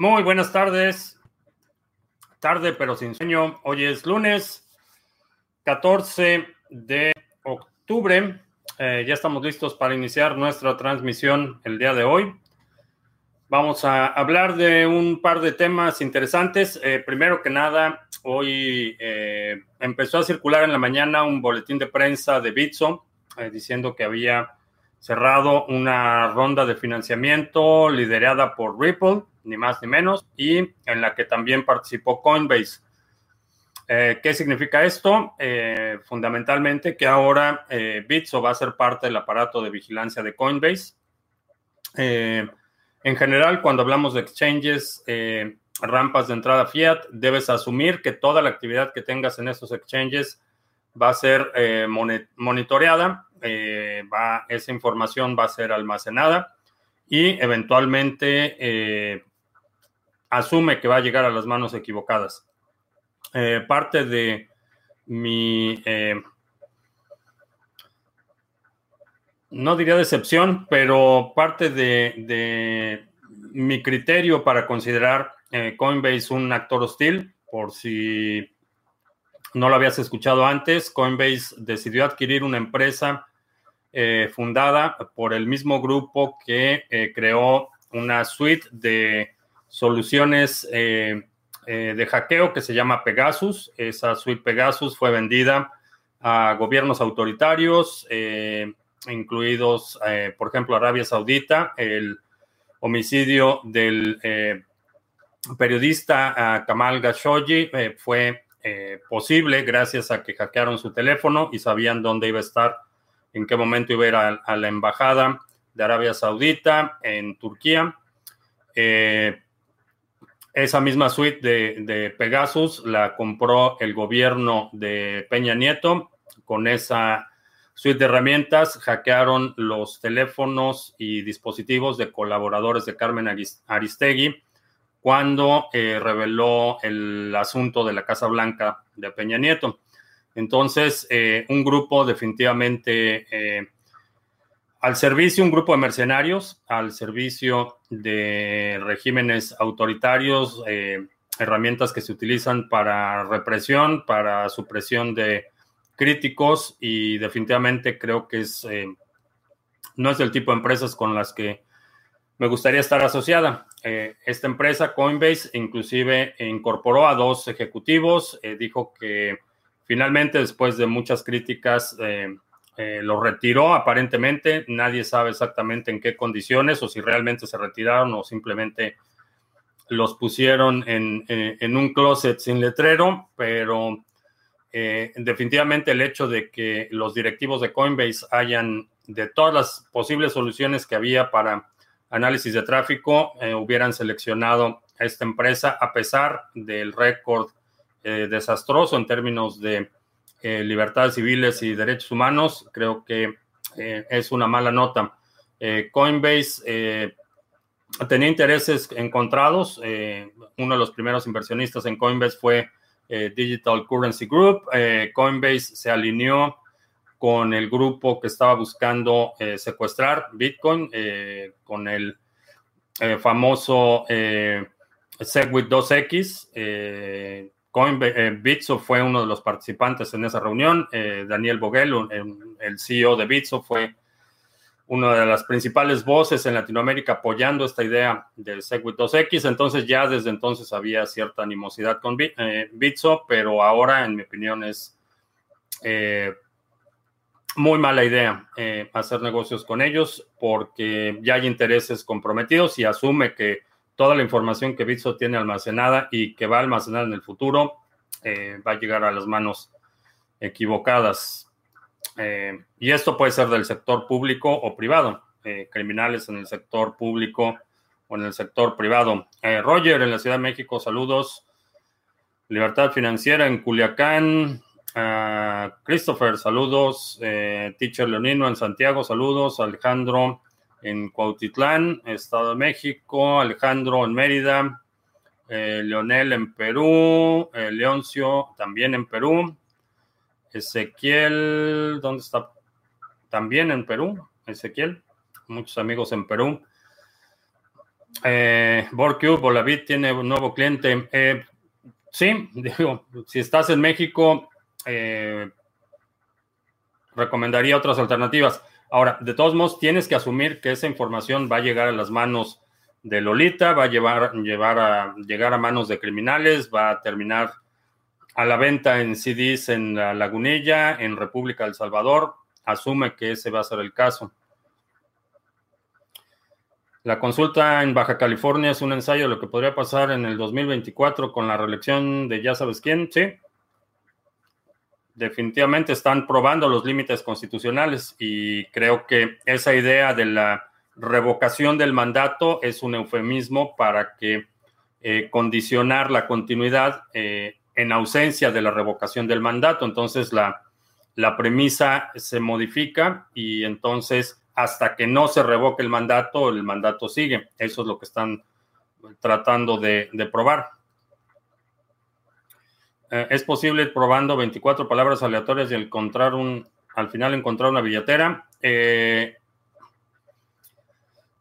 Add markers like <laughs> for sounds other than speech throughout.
Muy buenas tardes. Tarde pero sin sueño. Hoy es lunes 14 de octubre. Eh, ya estamos listos para iniciar nuestra transmisión el día de hoy. Vamos a hablar de un par de temas interesantes. Eh, primero que nada, hoy eh, empezó a circular en la mañana un boletín de prensa de Bitso diciendo que había cerrado una ronda de financiamiento liderada por Ripple, ni más ni menos, y en la que también participó Coinbase. Eh, ¿Qué significa esto? Eh, fundamentalmente que ahora eh, Bitso va a ser parte del aparato de vigilancia de Coinbase. en general, cuando hablamos de exchanges, rampas de entrada fiat, debes asumir que toda la actividad que tengas en esos exchanges va a ser monitoreada eh, va, esa información va a ser almacenada y eventualmente eh, asume que va a llegar a las manos equivocadas. Eh, parte de mi, no diría decepción, pero parte de, de mi criterio para considerar Coinbase un actor hostil, por si no lo habías escuchado antes, Coinbase decidió adquirir una empresa eh, fundada por el mismo grupo que eh, creó una suite de soluciones eh, de hackeo que se llama Pegasus. Esa suite Pegasus fue vendida a gobiernos autoritarios, incluidos, por ejemplo, Arabia Saudita, el homicidio del periodista Kamal Khashoggi fue posible gracias a que hackearon su teléfono y sabían dónde iba a estar en qué momento iba a ir a, la embajada de Arabia Saudita en Turquía. Eh, esa misma suite de, Pegasus la compró el gobierno de Peña Nieto. Con esa suite de herramientas hackearon los teléfonos y dispositivos de colaboradores de Carmen Aristegui cuando eh, reveló el asunto de la Casa Blanca de Peña Nieto. Entonces, eh, un grupo definitivamente eh, al servicio, un grupo de mercenarios, al servicio de regímenes autoritarios, eh, herramientas que se utilizan para represión, para supresión de críticos y definitivamente creo que es, no es del tipo de empresas con las que me gustaría estar asociada. esta empresa, Coinbase, inclusive incorporó a dos ejecutivos, dijo que Finalmente, después de muchas críticas, eh, eh, lo retiró aparentemente. Nadie sabe exactamente en qué condiciones o si realmente se retiraron o simplemente los pusieron en, eh, un closet sin letrero, pero definitivamente el hecho de que los directivos de Coinbase hayan, de todas las posibles soluciones que había para análisis de tráfico, hubieran seleccionado a esta empresa a pesar del récord eh, desastroso en términos de eh, libertades civiles y derechos humanos, creo que eh, es una mala nota. Coinbase tenía intereses encontrados. uno de los primeros inversionistas en Coinbase fue Digital Currency Group. Coinbase se alineó con el grupo que estaba buscando secuestrar Bitcoin, con el famoso Segwit 2X. Coinbase, eh, Bitso fue uno de los participantes en esa reunión. Eh, Daniel Boguel, el CEO de Bitso, fue una de las principales voces en Latinoamérica apoyando esta idea del Segwit 2X. Entonces ya desde entonces había cierta animosidad con eh, Bitso, pero ahora, en mi opinión, es muy mala idea hacer negocios con ellos porque ya hay intereses comprometidos y asume que toda la información que Bitso tiene almacenada y que va a almacenar en el futuro eh, va a llegar a las manos equivocadas. Eh, y esto puede ser del sector público o privado, eh, criminales en el sector público o en el sector privado. Roger, en la Ciudad de México, saludos. Libertad Financiera en Culiacán. Ah, Christopher, saludos. Teacher Leonino en Santiago, saludos. Alejandro en Cuautitlán, Estado de México, Alejandro en Mérida, eh, Leonel en Perú, eh, Leoncio también en Perú, Ezequiel, ¿dónde está? También en Perú, Ezequiel, muchos amigos en Perú. Eh, Bit tiene un nuevo cliente. Eh, sí, <laughs> digo, si estás en México, eh, recomendaría otras alternativas. Ahora, de todos modos, tienes que asumir que esa información va a llegar a las manos de Lolita, va a llevar, llevar a, llegar a manos de criminales, va a terminar a la venta en CDs en la Lagunilla, en República del Salvador. Asume que ese va a ser el caso. La consulta en Baja California es un ensayo de lo que podría pasar en el 2024 con la reelección de ya sabes quién, sí. Definitivamente están probando los límites constitucionales y creo que esa idea de la revocación del mandato es un eufemismo para que eh, condicionar la continuidad eh, en ausencia de la revocación del mandato. Entonces la, la premisa se modifica y entonces hasta que no se revoque el mandato, el mandato sigue. Eso es lo que están tratando de, probar. Eh, es posible probando 24 palabras aleatorias y encontrar un, al final encontrar una billetera. Eh,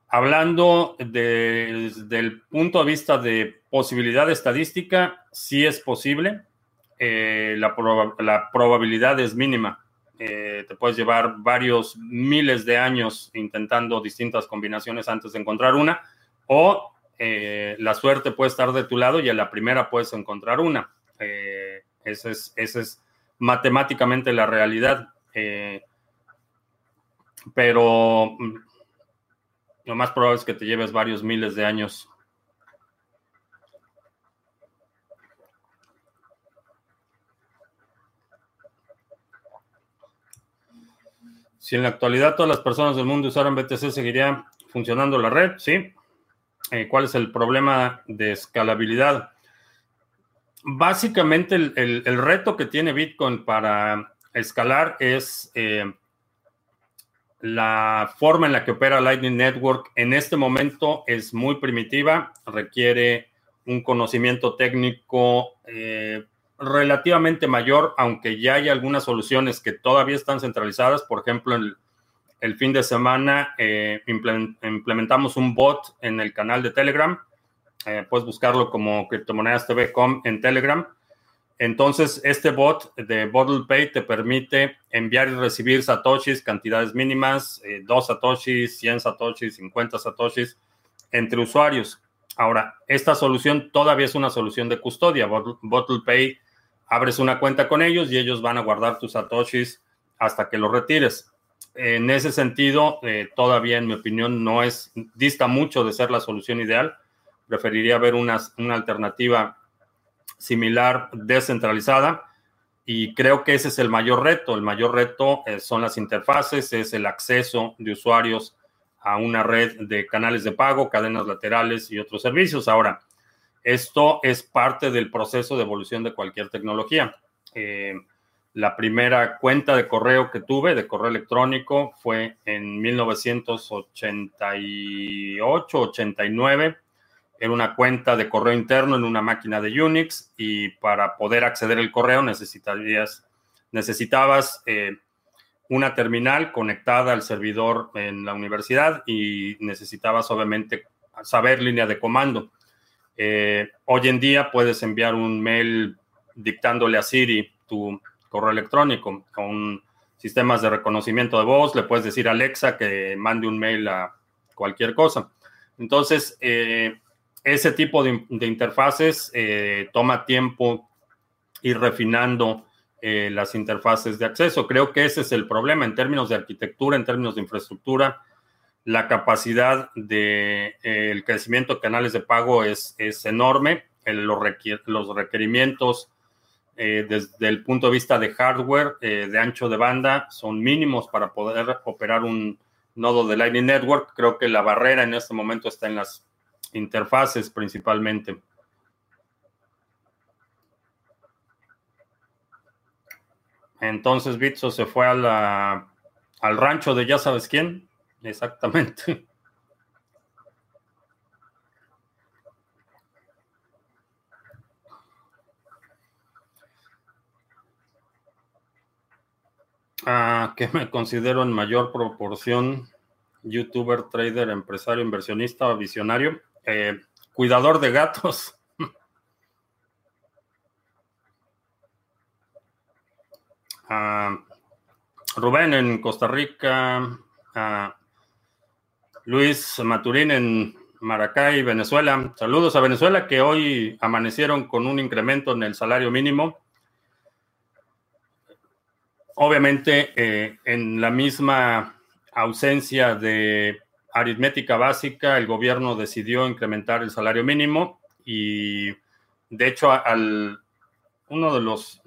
hablando desde el punto de vista de posibilidad estadística, sí es posible. Eh, la, probabilidad es mínima. Te puedes llevar varios miles de años intentando distintas combinaciones antes de encontrar una, o la suerte puede estar de tu lado y a la primera puedes encontrar una. Eh, esa, es, es, matemáticamente la realidad. pero mm, lo más probable es que te lleves varios miles de años Si en la actualidad todas las personas del mundo usaran BTC, ¿seguiría funcionando la red? Sí. Eh, ¿Cuál es el problema de escalabilidad? Básicamente el, reto que tiene Bitcoin para escalar es eh, la forma en la que opera Lightning Network. En este momento es muy primitiva, requiere un conocimiento técnico eh, relativamente mayor, aunque ya hay algunas soluciones que todavía están centralizadas. Por ejemplo, el, el fin de semana eh, implementamos un bot en el canal de Telegram. Eh, puedes buscarlo como criptomonedas TV.com en Telegram. Entonces, este bot de Bottle Pay te permite enviar y recibir satoshis, cantidades mínimas, 2 eh, satoshis, 100 satoshis, 50 satoshis, entre usuarios. Ahora, esta solución todavía es una solución de custodia. Bottle Pay abres una cuenta con ellos y ellos van a guardar tus satoshis hasta que los retires. En ese sentido, eh, todavía en mi opinión no es, dista mucho de ser la solución ideal. Preferiría ver una, una alternativa similar descentralizada y creo que ese es el mayor reto. El mayor reto eh, son las interfaces, es el acceso de usuarios a una red de canales de pago, cadenas laterales y otros servicios. Ahora, esto es parte del proceso de evolución de cualquier tecnología. Eh, la primera cuenta de correo que tuve, de correo electrónico, fue en 1988-89. Era una cuenta de correo interno en una máquina de Unix y para poder acceder al correo necesitarías, necesitabas eh, una terminal conectada al servidor en la universidad y necesitabas obviamente saber línea de comando. Eh, hoy en día puedes enviar un mail dictándole a Siri tu correo electrónico con sistemas de reconocimiento de voz. Le puedes decir a Alexa que mande un mail a cualquier cosa. Entonces, eh, ese tipo de, interfaces eh, toma tiempo ir refinando las interfaces de acceso. Creo que ese es el problema en términos de arquitectura, en términos de infraestructura la capacidad de eh, el crecimiento de canales de pago es, es enorme. los, los, requerimientos eh, desde el punto de vista de hardware, eh, de ancho de banda, son mínimos para poder operar un nodo de Lightning Network. Creo que la barrera en este momento está en las interfaces principalmente. Entonces Bitso se fue a al rancho de ya sabes quién. Exactamente. <laughs> Ah, que me considero en mayor proporción youtuber, trader, empresario, inversionista o visionario. cuidador de gatos. <laughs> Ah, Rubén en Costa Rica. Ah, Luis Maturín en Maracay, Venezuela. Saludos a Venezuela que hoy amanecieron con un incremento en el salario mínimo. Obviamente, eh, en la misma ausencia de aritmética básica, el gobierno decidió incrementar el salario mínimo y, de hecho, al uno de los,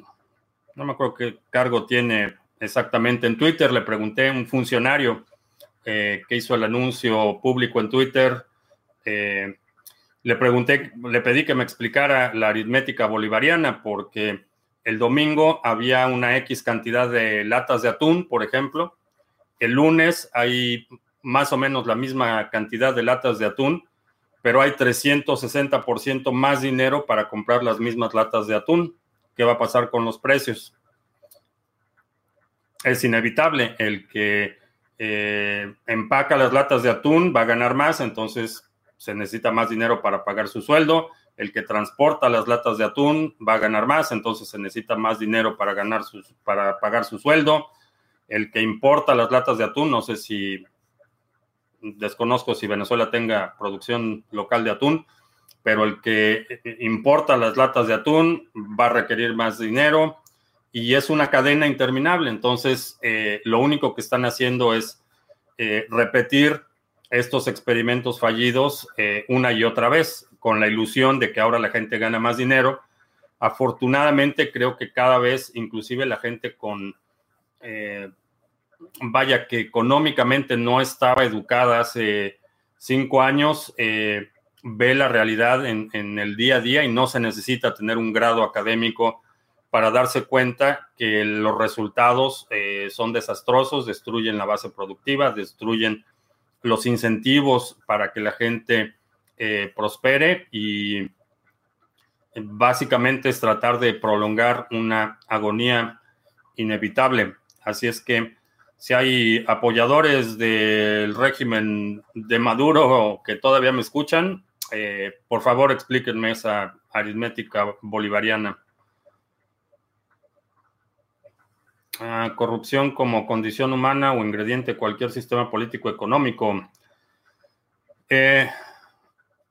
no me acuerdo qué cargo tiene exactamente en Twitter, le pregunté a un funcionario eh, que hizo el anuncio público en Twitter, eh, le pregunté, le pedí que me explicara la aritmética bolivariana porque el domingo había una X cantidad de latas de atún, por ejemplo. El lunes hay más o menos la misma cantidad de latas de atún, pero hay 360% más dinero para comprar las mismas latas de atún. ¿Qué va a pasar con los precios? Es inevitable. El que eh, empaca las latas de atún va a ganar más, entonces se necesita más dinero para pagar su sueldo el que transporta las latas de atún va a ganar más, entonces se necesita más dinero para, ganar para pagar su sueldo. El que importa las latas de atún, no sé si desconozco si Venezuela tenga producción local de atún, pero el que importa las latas de atún va a requerir más dinero y es una cadena interminable. Entonces, eh, lo único que están haciendo es eh, repetir estos experimentos fallidos eh, una y otra vez con la ilusión de que ahora la gente gana más dinero. Afortunadamente creo que cada vez, inclusive la gente con, vaya, que económicamente no estaba educada hace cinco años, eh, ve la realidad en, el día a día y no se necesita tener un grado académico para darse cuenta que los resultados eh, son desastrosos, destruyen la base productiva, destruyen los incentivos para que la gente eh, prospere y básicamente es tratar de prolongar una agonía inevitable. Así es que si hay apoyadores del régimen de Maduro que todavía me escuchan, eh, por favor explíquenme esa aritmética bolivariana. Ah, corrupción como condición humana o ingrediente de cualquier sistema político económico. Eh,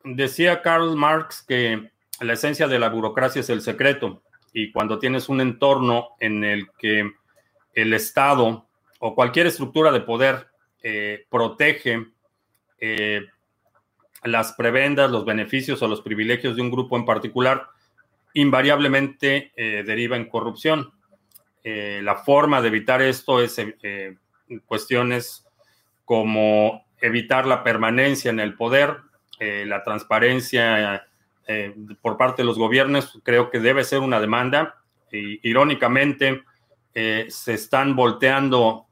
Decía Karl Marx que la esencia de la burocracia es el secreto y cuando tienes un entorno en el que el Estado o cualquier estructura de poder eh, protege eh, las prebendas, los beneficios o los privilegios de un grupo en particular, invariablemente eh, deriva en corrupción. la forma de evitar esto es cuestiones como evitar la permanencia en el poder, la transparencia por parte de los gobiernos creo que debe ser una demanda. irónicamente, eh, se están volteando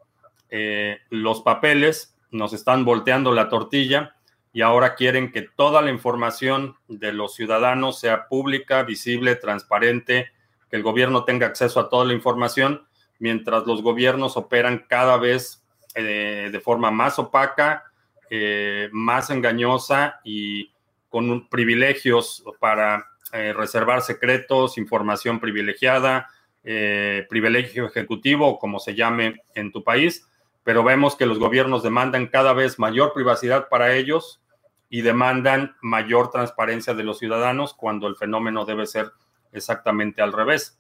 los papeles, nos están volteando la tortilla y ahora quieren que toda la información de los ciudadanos sea pública, visible, transparente, que el gobierno tenga acceso a toda la información, mientras los gobiernos operan cada vez de forma más opaca, eh, más engañosa y con privilegios para eh, reservar secretos, información privilegiada, eh, privilegio ejecutivo, como se llame en tu país, pero vemos que los gobiernos demandan cada vez mayor privacidad para ellos y demandan mayor transparencia de los ciudadanos cuando el fenómeno debe ser exactamente al revés.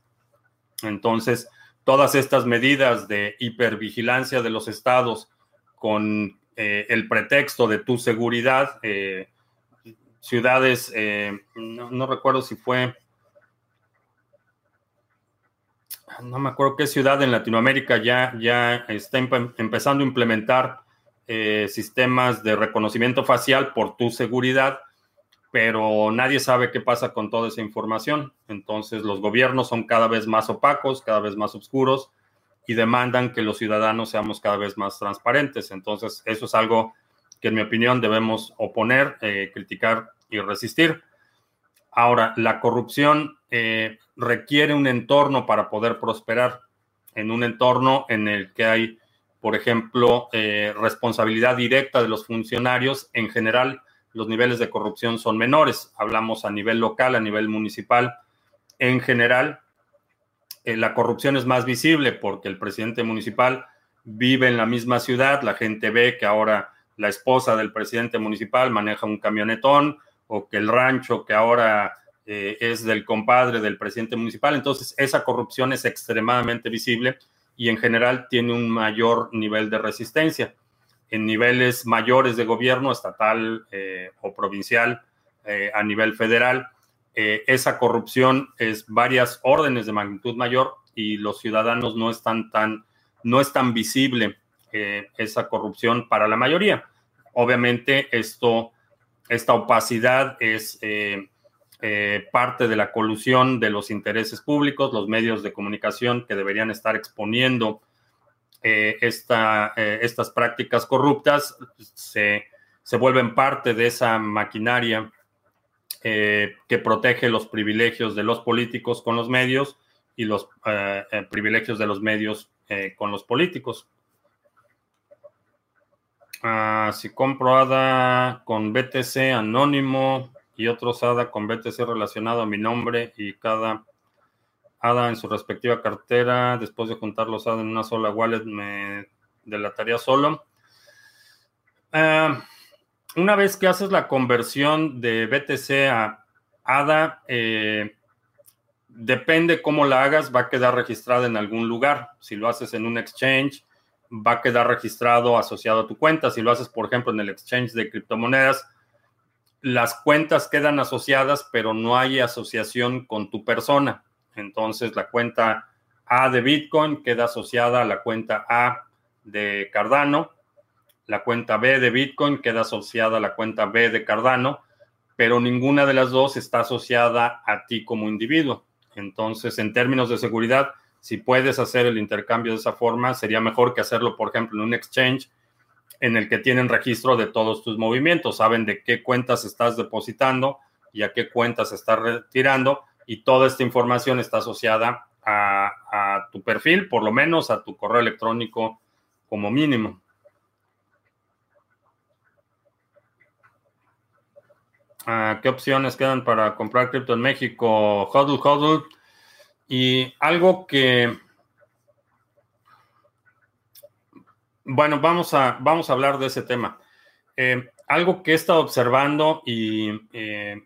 Entonces, todas estas medidas de hipervigilancia de los estados con eh, el pretexto de tu seguridad, eh, ciudades, eh, no, recuerdo si fue, no me acuerdo qué ciudad en Latinoamérica ya, ya está empezando a implementar sistemas de reconocimiento facial por tu seguridad, pero nadie sabe qué pasa con toda esa información. Entonces los gobiernos son cada vez más opacos, cada vez más oscuros y demandan que los ciudadanos seamos cada vez más transparentes. Entonces, eso es algo que en mi opinión debemos oponer, eh, criticar y resistir. Ahora, la corrupción eh, requiere un entorno para poder prosperar, en un entorno en el que hay, por ejemplo, eh, responsabilidad directa de los funcionarios, en general los niveles de corrupción son menores. Hablamos a nivel local, a nivel municipal. En general, eh, la corrupción es más visible porque el presidente municipal vive en la misma ciudad, la gente ve que ahora la esposa del presidente municipal maneja un camionetón o que el rancho que ahora eh, es del compadre del presidente municipal. Entonces, esa corrupción es extremadamente visible y en general tiene un mayor nivel de resistencia en niveles mayores de gobierno, estatal eh, o provincial, eh, a nivel federal, esa corrupción es varias órdenes de magnitud mayor y los ciudadanos no están tan, no es tan visible esa corrupción para la mayoría. Obviamente, esto, esta opacidad es parte de la colusión de los intereses públicos, los medios de comunicación que deberían estar exponiendo eh, eh, estas prácticas corruptas se, vuelven parte de esa maquinaria eh, que protege los privilegios de los políticos con los medios y los privilegios de los medios con los políticos. Ah, si compro ADA con BTC anónimo y otros ADA con BTC relacionado a mi nombre y cada ADA en su respectiva cartera, después de juntar los ADA en una sola wallet, me delataría solo. Eh, una vez que haces la conversión de BTC a ADA, eh, depende cómo la hagas, va a quedar registrada en algún lugar. Si lo haces en un exchange, va a quedar registrado asociado a tu cuenta. Si lo haces, por ejemplo, en el exchange de criptomonedas, las cuentas quedan asociadas, pero no hay asociación con tu persona. Entonces la cuenta A de Bitcoin queda asociada a la cuenta A de Cardano. La cuenta B de Bitcoin queda asociada a la cuenta B de Cardano, pero ninguna de las dos está asociada a ti como individuo. Entonces, en términos de seguridad, si puedes hacer el intercambio de esa forma, sería mejor que hacerlo, por ejemplo, en un exchange en el que tienen registro de todos tus movimientos, saben de qué cuentas estás depositando y a qué cuentas estás retirando y toda esta información está asociada a, tu perfil, por lo menos a tu correo electrónico como mínimo. Ah, ¿Qué opciones quedan para comprar cripto en México? Hodl, hodl. Y algo que... Bueno, vamos a, vamos a hablar de ese tema. Eh, algo que he estado observando y eh,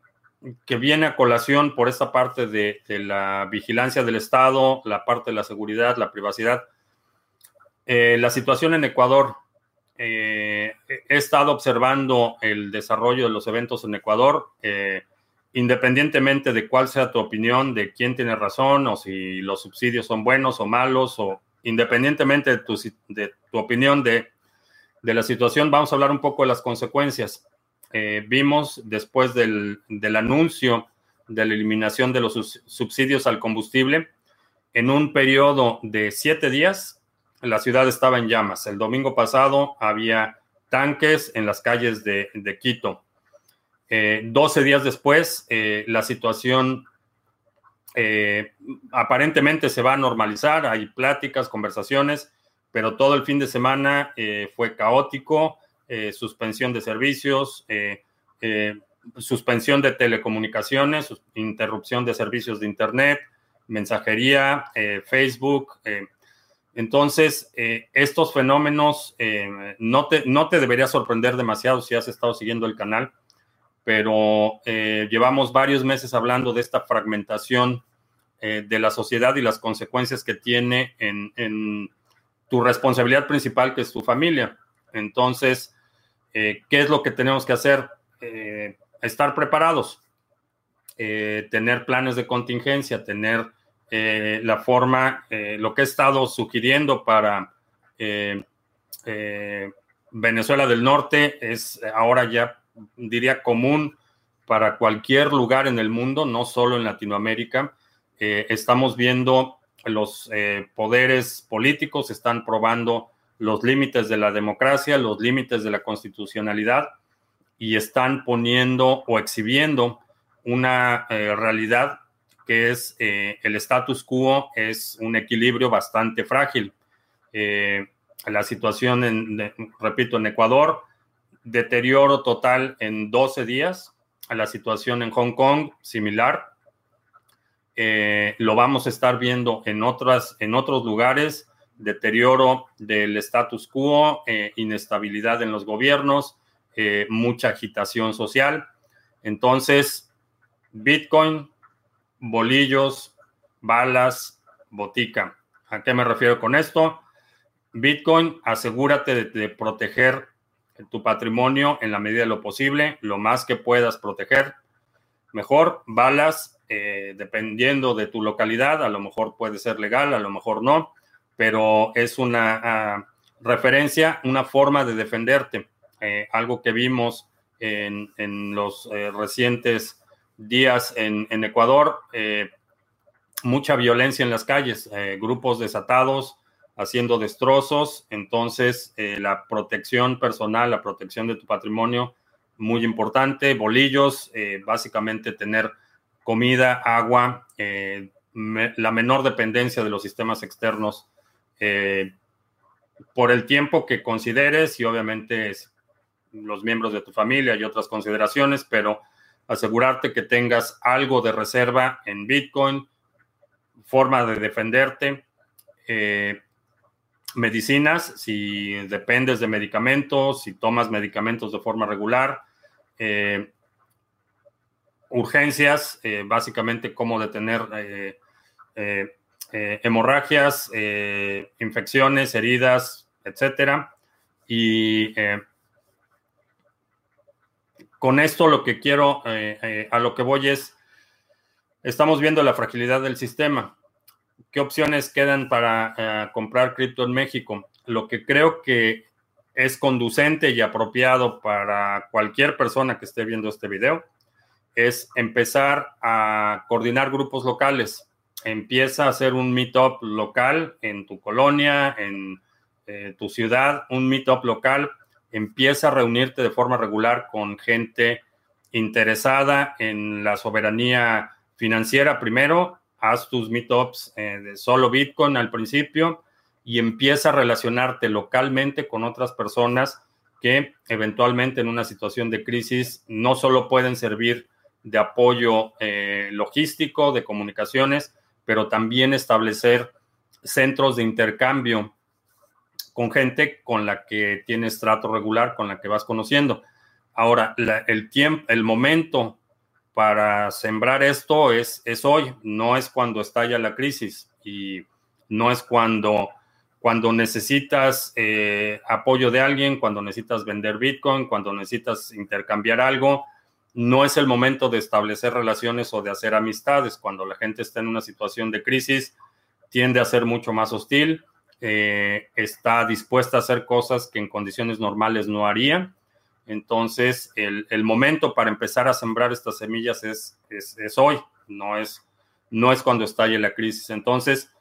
que viene a colación por esta parte de, la vigilancia del Estado, la parte de la seguridad, la privacidad. Eh, la situación en Ecuador. He estado observando el desarrollo de los eventos en Ecuador, independientemente de cuál sea tu opinión, de quién tiene razón, o si los subsidios son buenos o malos, o independientemente de tu, opinión de, de la situación, vamos a hablar un poco de las consecuencias. Eh, vimos después del, anuncio de la eliminación de los subsidios al combustible, en un periodo de siete días, la ciudad estaba en llamas. El domingo pasado había tanques en las calles de, Quito. Eh, doce 12 días después, eh, la situación aparentemente se va a normalizar, hay pláticas, conversaciones, pero todo el fin de semana fue caótico. Eh, suspensión de servicios, eh, eh, suspensión de telecomunicaciones, interrupción de servicios de Internet, mensajería, Facebook. entonces, estos fenómenos no, te, no te debería sorprender demasiado si has estado siguiendo el canal, pero llevamos varios meses hablando de esta fragmentación de la sociedad y las consecuencias que tiene en tu responsabilidad principal, que es tu familia. Entonces, eh, ¿qué es lo que tenemos que hacer? Eh, estar preparados, eh, tener planes de contingencia, tener la forma, lo que he estado sugiriendo para Venezuela del Norte es ahora ya, diría, común para cualquier lugar en el mundo, no solo en Latinoamérica. estamos viendo los poderes políticos están probando los límites de la democracia, los límites de la constitucionalidad y están poniendo o exhibiendo una eh, realidad que es eh, el status quo, es un equilibrio bastante frágil. Eh, la situación, en, repito, en Ecuador deterioro total en 12 días. A la situación en Hong Kong, similar. Eh, lo vamos a estar viendo en, otras, en otros lugares, deterioro del status quo, eh, inestabilidad en los gobiernos, eh, mucha agitación social. Entonces, Bitcoin, bolillos, balas, botica. ¿A qué me refiero con esto? Bitcoin, asegúrate de proteger tu patrimonio en la medida de lo posible, lo más que puedas proteger. Mejor, balas, eh, dependiendo de tu localidad, a lo mejor puede ser legal, a lo mejor no, pero es una ah, referencia, una forma de defenderte. Eh, algo que vimos en, los eh, recientes días en, en Ecuador, mucha violencia en las calles, grupos desatados haciendo destrozos, entonces la protección personal, la protección de tu patrimonio, muy importante, bolillos, básicamente tener comida, agua, eh, la menor dependencia de los sistemas externos eh, por el tiempo que consideres y obviamente los miembros de tu familia y otras consideraciones, pero asegurarte que tengas algo de reserva en Bitcoin, forma de defenderte, eh, medicinas, si dependes de medicamentos, si tomas medicamentos de forma regular, urgencias, eh, básicamente cómo detener eh, eh, hemorragias, infecciones, heridas, etcétera. Y con esto lo que quiero, a lo que voy es, estamos viendo la fragilidad del sistema. ¿Qué opciones quedan para comprar cripto en México? Lo que creo que es conducente y apropiado para cualquier persona que esté viendo este video es empezar a coordinar grupos locales. Empieza a hacer un meetup local en tu colonia, en eh, tu ciudad, un meetup local. Empieza a reunirte de forma regular con gente interesada en la soberanía financiera primero. Haz tus meetups eh, de solo Bitcoin al principio y empieza a relacionarte localmente con otras personas que eventualmente en una situación de crisis no solo pueden servir de apoyo eh, logístico, de comunicaciones, pero también establecer centros de intercambio con gente con la que tienes trato regular, con la que vas conociendo. Ahora, el tiempo, el momento para sembrar esto es, es hoy, no es cuando estalla la crisis y no es cuando, cuando necesitas eh, apoyo de alguien, cuando necesitas vender Bitcoin, cuando necesitas intercambiar algo, no es el momento de establecer relaciones o de hacer amistades. Cuando la gente está en una situación de crisis, tiende a ser mucho más hostil, eh, está dispuesta a hacer cosas que en condiciones normales no haría. Entonces, el, momento para empezar a sembrar estas semillas es, es, hoy, no es, no es cuando estalle la crisis. Entonces,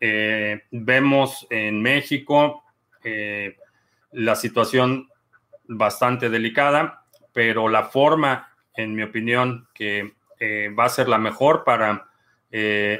eh, vemos en México eh, la situación bastante delicada, pero la forma en mi opinión, que eh, va a ser la mejor para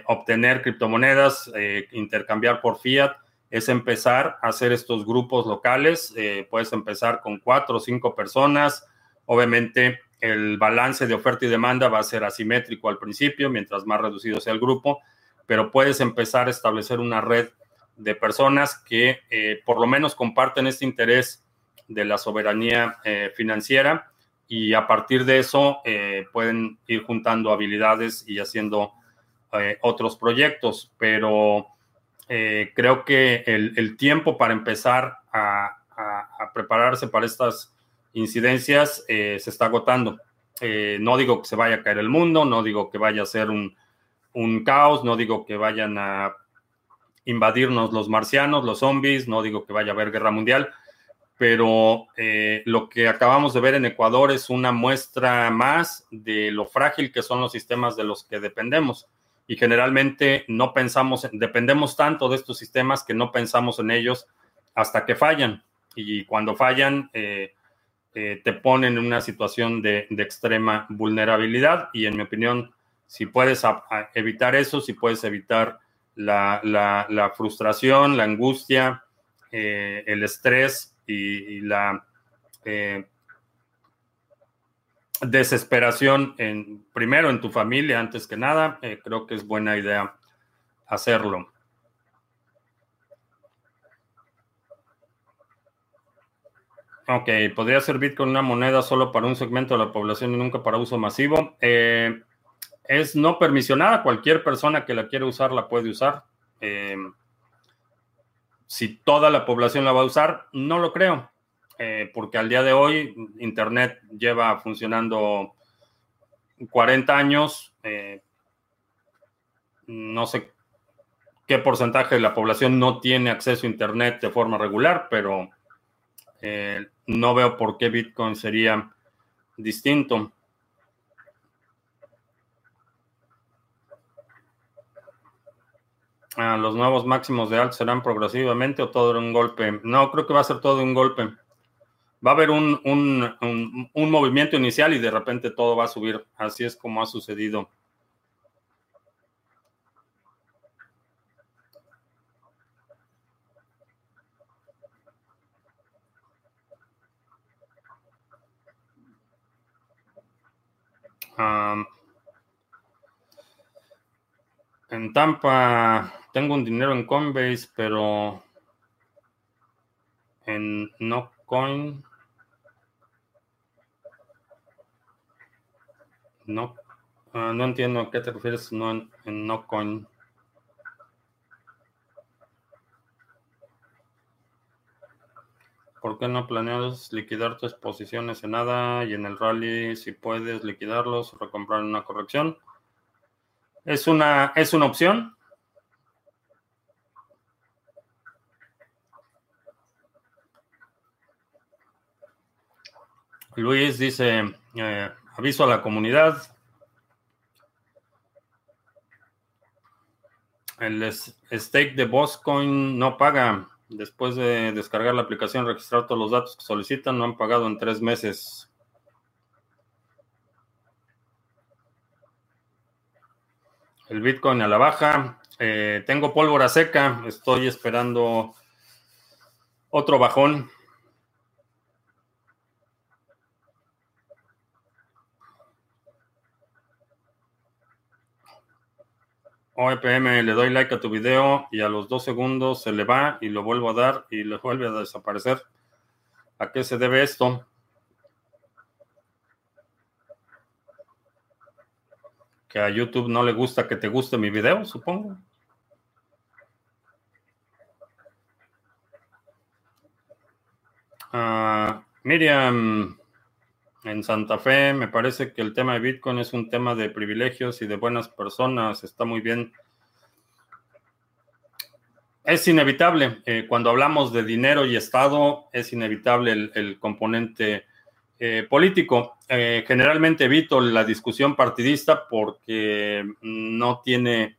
obtener criptomonedas, intercambiar por fiat, es empezar a hacer estos grupos locales. puedes empezar con cuatro o cinco personas. Obviamente, el balance de oferta y demanda va a ser asimétrico al principio, mientras más reducido sea el grupo, pero puedes empezar a establecer una red de personas que por lo menos comparten este interés de la soberanía financiera y a partir de eso eh, pueden ir juntando habilidades y haciendo eh, otros proyectos, pero eh, creo que el, tiempo para empezar a, prepararse para estas incidencias se está agotando. no digo que se vaya a caer el mundo, no digo que vaya a ser un, caos, no digo que vayan a invadirnos los marcianos, los zombies, no digo que vaya a haber guerra mundial, pero eh, lo que acabamos de ver en Ecuador es una muestra más de lo frágil que son los sistemas de los que dependemos. Y generalmente no pensamos, dependemos tanto de estos sistemas que no pensamos en ellos hasta que fallan. Y cuando fallan, eh, eh, te ponen en una situación de, extrema vulnerabilidad. Y en mi opinión, si puedes evitar eso, si puedes evitar la frustración, la angustia, el estrés, y, la, eh, desesperación en, primero en tu familia antes que nada, eh, creo que es buena idea hacerlo. Ok, podría ser Bitcoin una moneda solo para un segmento de la población y nunca para uso masivo. Eh, es no permisionada, cualquier persona que la quiera usar la puede usar. Eh, si toda la población la va a usar, no lo creo, eh, porque al día de hoy Internet lleva funcionando 40 años. no sé qué porcentaje de la población no tiene acceso a Internet de forma regular, pero no veo por qué Bitcoin sería distinto. Ah, los nuevos máximos de alt serán progresivamente o todo de un golpe. No, creo que va a ser todo de un golpe. Va a haber un, un movimiento inicial y de repente todo va a subir. Así es como ha sucedido. en Tampa tengo un dinero en Coinbase, pero en NoCoin no, ah, no entiendo a qué te refieres no, en, en NoCoin. ¿Por qué no planeas liquidar tus posiciones en nada y en el rally si puedes liquidarlos o recomprar una corrección? Es una, es una opción. Luis dice, eh, aviso a la comunidad. El stake de Boscoin no paga. Después de descargar la aplicación, registrar todos los datos que solicitan, no han pagado en tres meses. El Bitcoin a la baja. Eh, tengo pólvora seca. Estoy esperando otro bajón. OEPM, le doy like a tu video y a los dos segundos se le va y lo vuelvo a dar y le vuelve a desaparecer. ¿A qué se debe esto? Que a YouTube no le gusta que te guste mi video, supongo. Ah, Miriam, en Santa Fe, me parece que el tema de Bitcoin es un tema de privilegios y de buenas personas. Está muy bien. Es inevitable. Eh, cuando hablamos de dinero y Estado, es inevitable el, componente eh, político. Eh, generalmente evito la discusión partidista porque no tiene,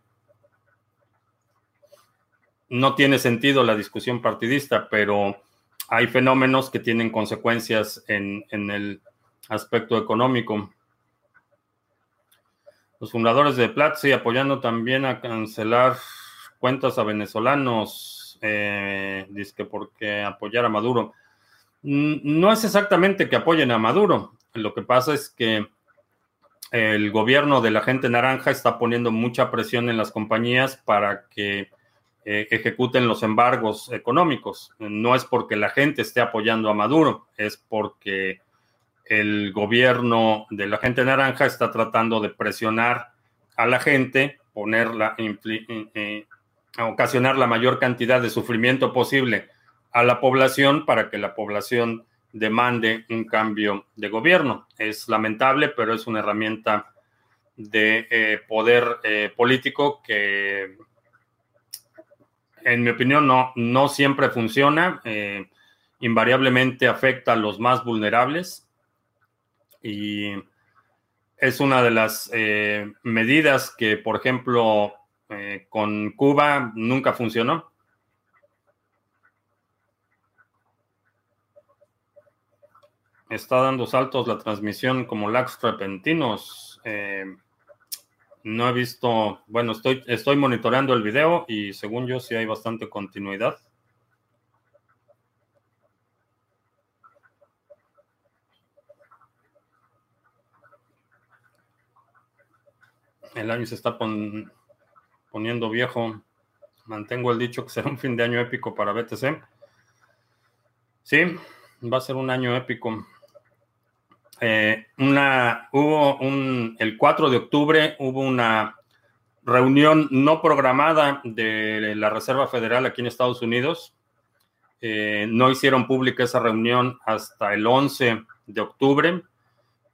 no tiene sentido la discusión partidista, pero hay fenómenos que tienen consecuencias en, en el aspecto económico. Los fundadores de Platzi apoyando también a cancelar cuentas a venezolanos, eh, dice que porque apoyar a Maduro. No es exactamente que apoyen a Maduro, lo que pasa es que el gobierno de la gente naranja está poniendo mucha presión en las compañías para que eh, ejecuten los embargos económicos. No es porque la gente esté apoyando a Maduro, es porque el gobierno de la gente naranja está tratando de presionar a la gente, ponerla, eh, eh, ocasionar la mayor cantidad de sufrimiento posible a la población para que la población demande un cambio de gobierno. Es lamentable, pero es una herramienta de eh, poder político que, en mi opinión, no, no siempre funciona. invariablemente afecta a los más vulnerables y es una de las eh, medidas que, por ejemplo, eh, con Cuba nunca funcionó. Está dando saltos la transmisión como lags repentinos. Eh, no he visto, bueno, estoy, estoy monitoreando el video y según yo sí hay bastante continuidad. El año se está poniendo viejo. Mantengo el dicho que <laughs> será un fin de año épico para BTC. Sí, va a ser un año épico. Eh, una, hubo un, el 4 de octubre hubo una reunión no programada de la Reserva Federal aquí en Estados Unidos. Eh, no hicieron pública esa reunión hasta el 11 de octubre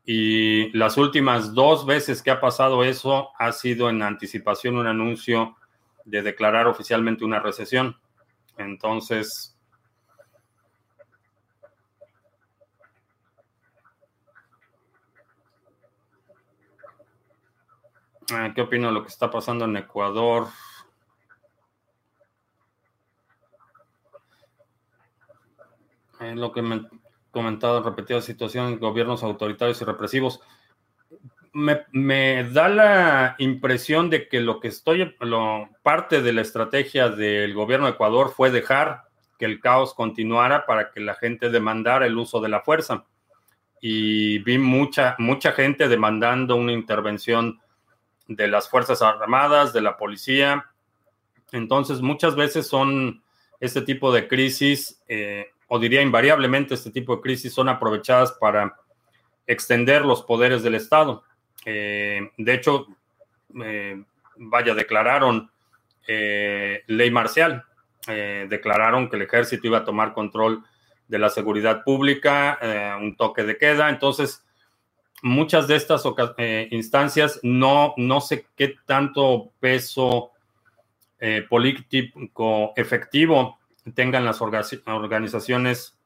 y las últimas dos veces que ha pasado eso ha sido en anticipación un anuncio de declarar oficialmente una recesión. Entonces, ah, ¿qué opino de lo que está pasando en Ecuador? Es lo que me comentado en repetidas situaciones, gobiernos autoritarios y represivos. Me, da la impresión de que lo que estoy, lo, parte de la estrategia del gobierno de Ecuador fue dejar que el caos continuara para que la gente demandara el uso de la fuerza. Y vi mucha, mucha gente demandando una intervención de las Fuerzas Armadas, de la policía. Entonces, muchas veces son este tipo de crisis eh, o diría invariablemente este tipo de crisis son aprovechadas para extender los poderes del Estado. Eh, de hecho, eh, vaya, declararon eh, ley marcial, declararon que el ejército iba a tomar control de la seguridad pública, un toque de queda. Entonces, muchas de estas instancias no, no sé qué tanto peso político efectivo tengan las organizaciones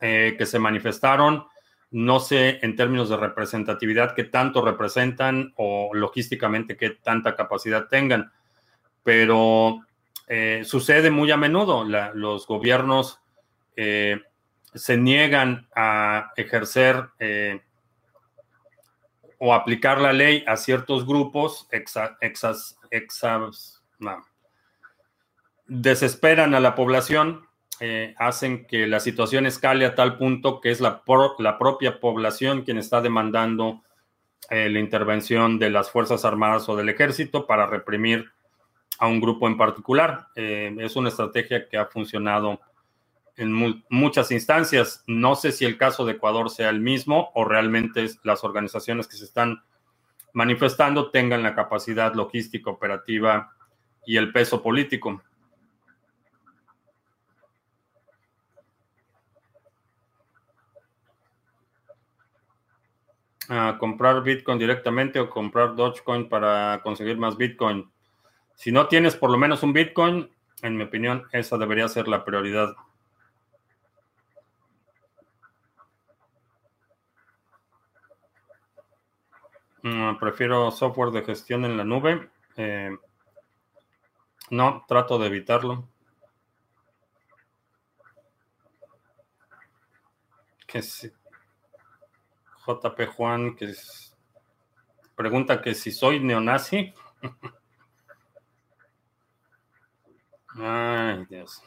eh, que se manifestaron. No sé en términos de representatividad qué tanto representan o logísticamente qué tanta capacidad tengan, pero eh, sucede muy a menudo. los gobiernos eh, se niegan a ejercer o aplicar la ley a ciertos grupos, exas, no, desesperan a la población, eh, hacen que la situación escale a tal punto que es la, propia población quien está demandando eh, la intervención de las Fuerzas Armadas o del Ejército para reprimir a un grupo en particular. Eh, es una estrategia que ha funcionado en muchas instancias. No sé si el caso de Ecuador sea el mismo o realmente las organizaciones que se están manifestando tengan la capacidad logística, operativa y el peso político. Comprar Bitcoin directamente o comprar Dogecoin para conseguir más Bitcoin. Si no tienes por lo menos un Bitcoin, en mi opinión, esa debería ser la prioridad. Mm, prefiero software de gestión en la nube. Eh, no, trato de evitarlo. Que si, JP Juan, que pregunta que si soy neonazi. <laughs> Ay, Dios.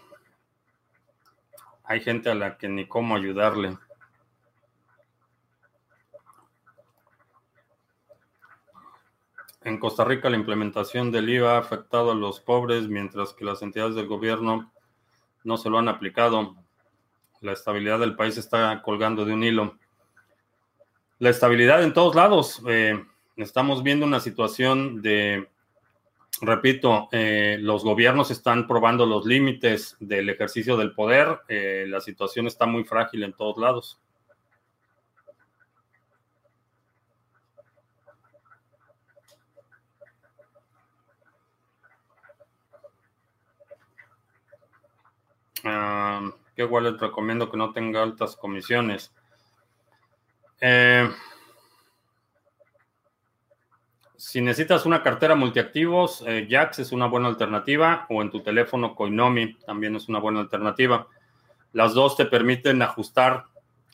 Hay gente a la que ni cómo ayudarle. En Costa Rica la implementación del IVA ha afectado a los pobres, mientras que las entidades del gobierno no se lo han aplicado. La estabilidad del país está colgando de un hilo la estabilidad en todos lados. Eh, estamos viendo una situación de, repito, eh, los gobiernos están probando los límites del ejercicio del poder. Eh, la situación está muy frágil en todos lados. Ah, ¿Qué wallet recomiendo que no tenga altas comisiones? Eh, si necesitas una cartera multiactivos, eh, Jax es una buena alternativa o en tu teléfono Coinomi también es una buena alternativa. Las dos te permiten ajustar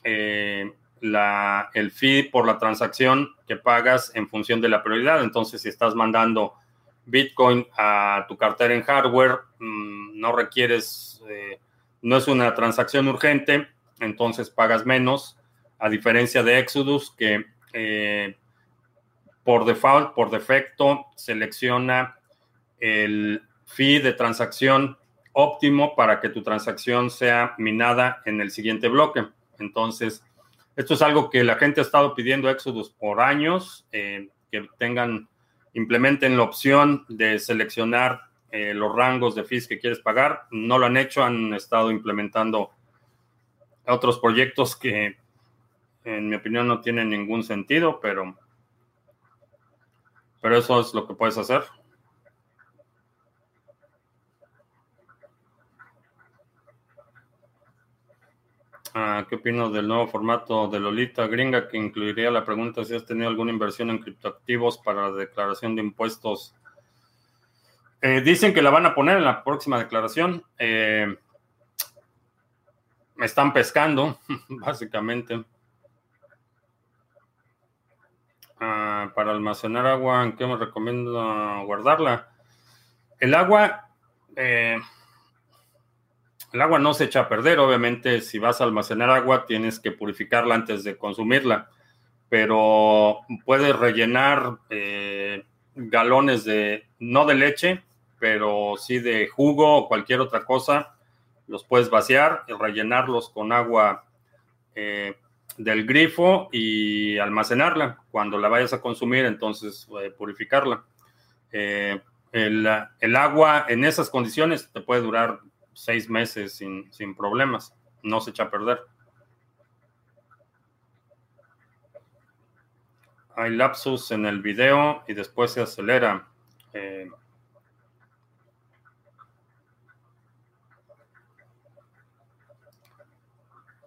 eh, el fee por la transacción que pagas en función de la prioridad. Entonces, si estás mandando Bitcoin a tu cartera en hardware, mm, no requieres, no es una transacción urgente, entonces pagas menos a diferencia de Exodus, que eh, por default, por defecto, selecciona el fee de transacción óptimo para que tu transacción sea minada en el siguiente bloque. Entonces, esto es algo que la gente ha estado pidiendo Exodus por años, eh, que tengan, implementen la opción de seleccionar eh, los rangos de fees que quieres pagar. No lo han hecho, han estado implementando otros proyectos que, en mi opinión, no tienen ningún sentido, pero, pero eso es lo que puedes hacer. Ah, ¿Qué opinas del nuevo formato de Lolita Gringa que incluiría la pregunta si has tenido alguna inversión en criptoactivos para la declaración de impuestos? Eh, dicen que la van a poner en la próxima declaración. Eh, me están pescando, <laughs> básicamente. Para almacenar agua, ¿en qué me recomiendo guardarla? El agua... Eh, el agua no se echa a perder, obviamente si vas a almacenar agua tienes que purificarla antes de consumirla, pero puedes rellenar eh, galones de, no de leche, pero sí de jugo o cualquier otra cosa, los puedes vaciar y rellenarlos con agua eh, del grifo y almacenarla. Cuando la vayas a consumir, entonces eh, purificarla. el, el, agua en esas condiciones te puede durar seis meses sin, sin problemas. No se echa a perder. Hay lapsus en el video y después se acelera. Eh,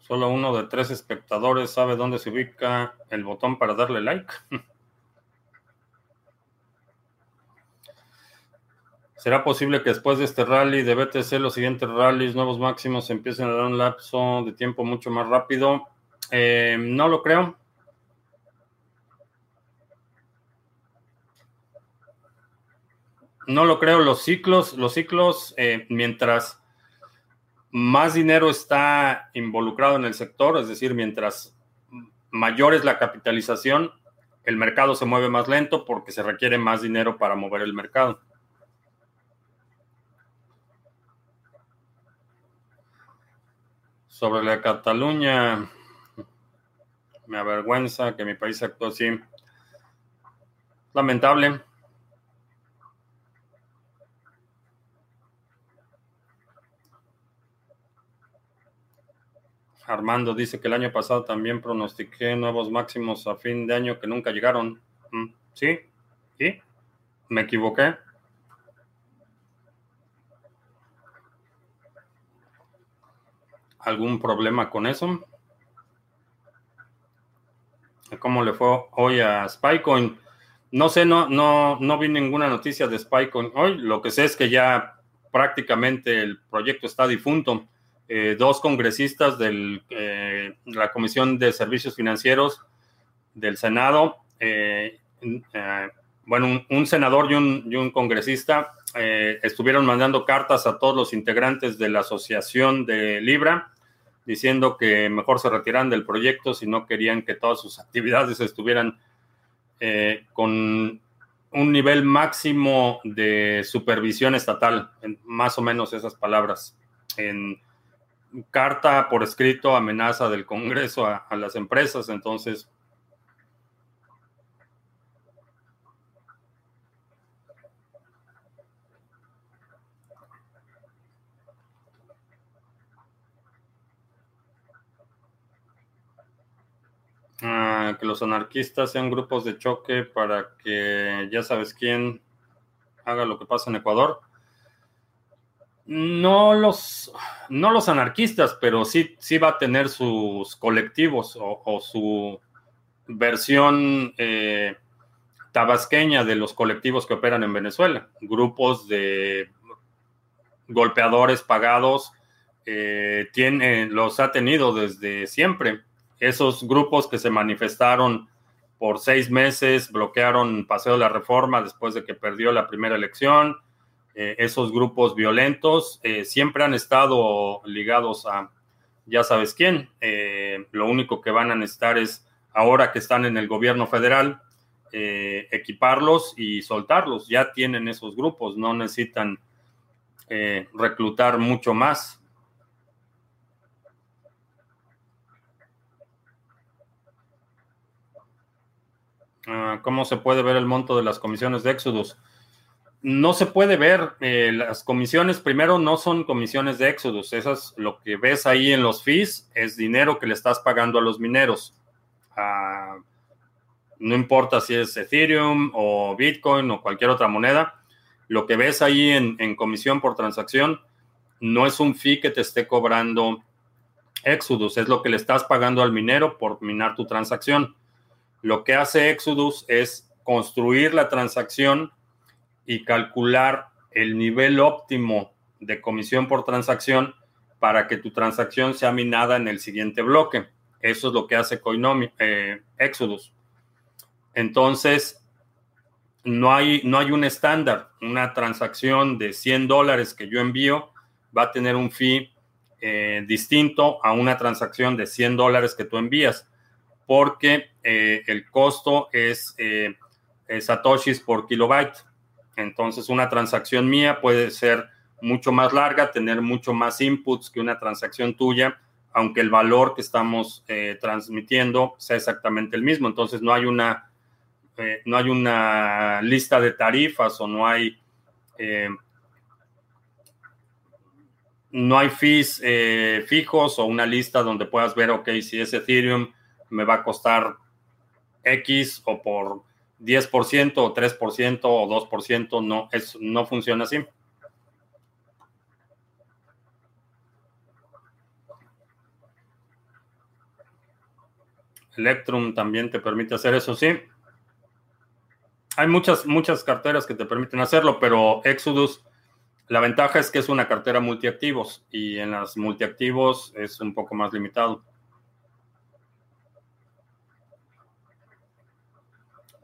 solo uno de tres espectadores sabe dónde se ubica el botón para darle like. <laughs> ¿Será posible que después de este rally de BTC los siguientes rallies, nuevos máximos, empiecen a dar un lapso de tiempo mucho más rápido? Eh, no lo creo. No lo creo. Los ciclos, los ciclos, eh, mientras más dinero está involucrado en el sector, es decir, mientras mayor es la capitalización, el mercado se mueve más lento porque se requiere más dinero para mover el mercado. Sobre la Cataluña, me avergüenza que mi país actuó así. Lamentable. Armando dice que el año pasado también pronostiqué nuevos máximos a fin de año que nunca llegaron. Mm, ¿Sí? ¿Y? ¿Me equivoqué? algún problema con eso. ¿Cómo le fue hoy a Spycoin? No sé, no, no, no vi ninguna noticia de Spycoin hoy. Lo que sé es que ya prácticamente el proyecto está difunto. Eh, dos congresistas de eh, la Comisión de Servicios Financieros del Senado, eh, bueno, un, senador y un, y un congresista estuvieron mandando cartas a todos los integrantes de la Asociación de Libra diciendo que mejor se retiran del proyecto si no querían que todas sus <laughs> actividades estuvieran eh, con un nivel máximo de supervisión estatal, en más o menos esas palabras. En carta por escrito, amenaza del Congreso a, las empresas, entonces Ah, que los anarquistas sean grupos de choque para que ya sabes quién haga lo que pasa en Ecuador. No los, no los anarquistas, pero sí, sí va a tener sus colectivos o, su versión eh, tabasqueña de los colectivos que operan en Venezuela. Grupos de golpeadores pagados, eh, tiene, los ha tenido desde siempre esos grupos que se manifestaron por seis meses, bloquearon Paseo de la Reforma después de que perdió la primera elección, eh, esos grupos violentos eh, siempre han estado ligados a ya sabes quién. Eh, lo único que van a necesitar es, ahora que están en el gobierno federal, equiparlos y soltarlos. Ya tienen esos grupos, no necesitan reclutar mucho más. Ah, ¿Cómo se puede ver el monto de las comisiones de Exodus? No se puede ver. Eh, las comisiones, primero, no son comisiones de Exodus. Esas, lo que ves ahí en los fees es dinero que le estás pagando a los mineros. Ah, no importa si es Ethereum o Bitcoin o cualquier otra moneda. Lo que ves ahí en, en comisión por transacción no es un fee que te esté cobrando Exodus, es lo que le estás pagando al minero por minar tu transacción. Lo que hace Exodus es construir la transacción y calcular el nivel óptimo de comisión por transacción para que tu transacción sea minada en el siguiente bloque. Eso es lo que hace Coinomi, eh, Exodus. Entonces, no hay, no hay un estándar. Una transacción de 100 dólares que yo envío va a tener un fee eh, distinto a una transacción de 100 dólares que tú envías porque eh, el costo es, satoshis por kilobyte. Entonces, una transacción mía puede ser mucho más larga, tener mucho más inputs que una transacción tuya, aunque el valor que estamos eh, transmitiendo sea exactamente el mismo. Entonces, no hay una, no hay una lista de tarifas o no hay no hay fees fijos o una lista donde puedas ver, ok, si es Ethereum me va a costar X o por 10% o 3% o 2%, no, es, no funciona así. Electrum también te permite hacer eso, sí. Hay muchas, muchas carteras que te permiten hacerlo, pero Exodus, la ventaja es que es una cartera multiactivos y en las multiactivos es un poco más limitado.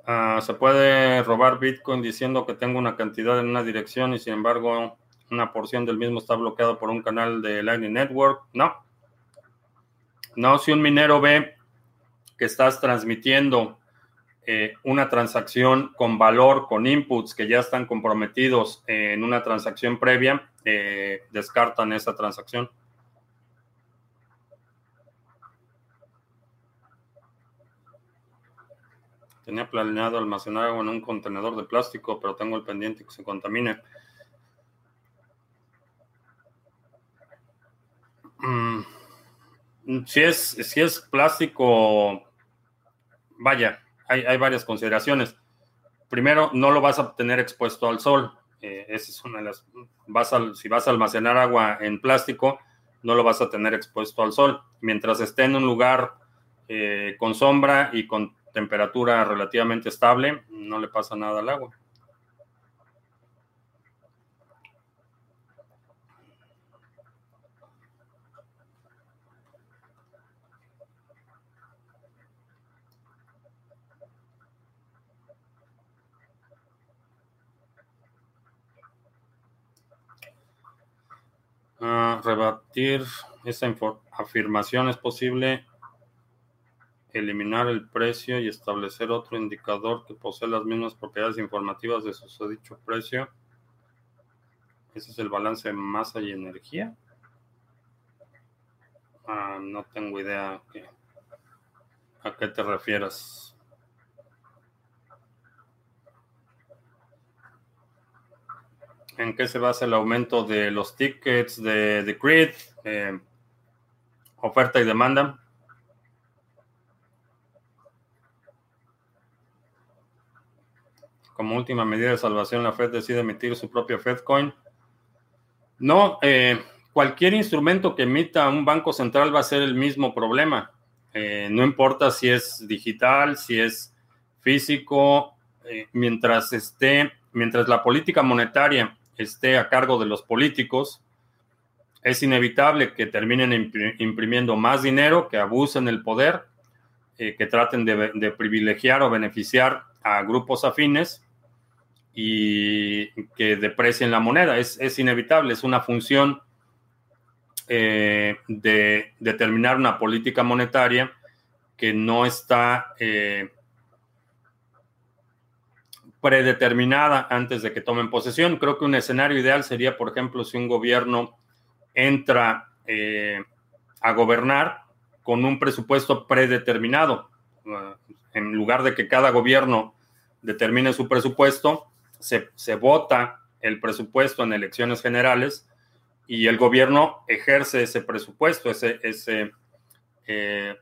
Ah, se puede robar Bitcoin diciendo que tengo una cantidad en una dirección y sin embargo una porción del mismo está bloqueado por un canal de Lightning Network. No. No, si un minero ve que estás transmitiendo eh, una transacción con valor, con inputs que ya están comprometidos en una transacción previa, eh, descartan esa transacción. Tenía planeado almacenar agua en un contenedor de plástico, pero tengo el pendiente que se contamine. Mm, si, es, si es plástico, vaya, hay, varias consideraciones. Primero, no lo vas a tener expuesto al sol. Eh, esa es una de las. Si vas a almacenar agua en plástico, no lo vas a tener expuesto al sol. Mientras esté en un lugar eh, con sombra y con temperatura relativamente estable, no le pasa nada al agua. Ah, rebatir esa afirmación es posible eliminar el precio y establecer otro indicador que posee las mismas propiedades informativas de su dicho precio. Ese es el balance de masa y energía. Ah, no tengo idea a qué te refieras. ¿En qué se basa el aumento de los tickets de, The grid? Eh, oferta y demanda. Como última medida de salvación, la Fed decide emitir su propio FedCoin. No, eh, cualquier instrumento que emita un banco central va a ser el mismo problema. Eh, no importa si es digital, si es físico, eh, mientras esté, mientras la política monetaria esté a cargo de los políticos, es inevitable que terminen imprimiendo más dinero, que abusen el poder, que traten de privilegiar o beneficiar a grupos afines y que deprecien la moneda. Es, inevitable, es una función eh, de determinar una política monetaria que no está, eh, predeterminada antes de que tomen posesión. Creo que un escenario ideal sería, por ejemplo, si un gobierno entra eh, a gobernar con un presupuesto predeterminado. En lugar de que cada gobierno determine su presupuesto, se, se vota el presupuesto en elecciones generales y el gobierno ejerce ese presupuesto, ese, ese eh,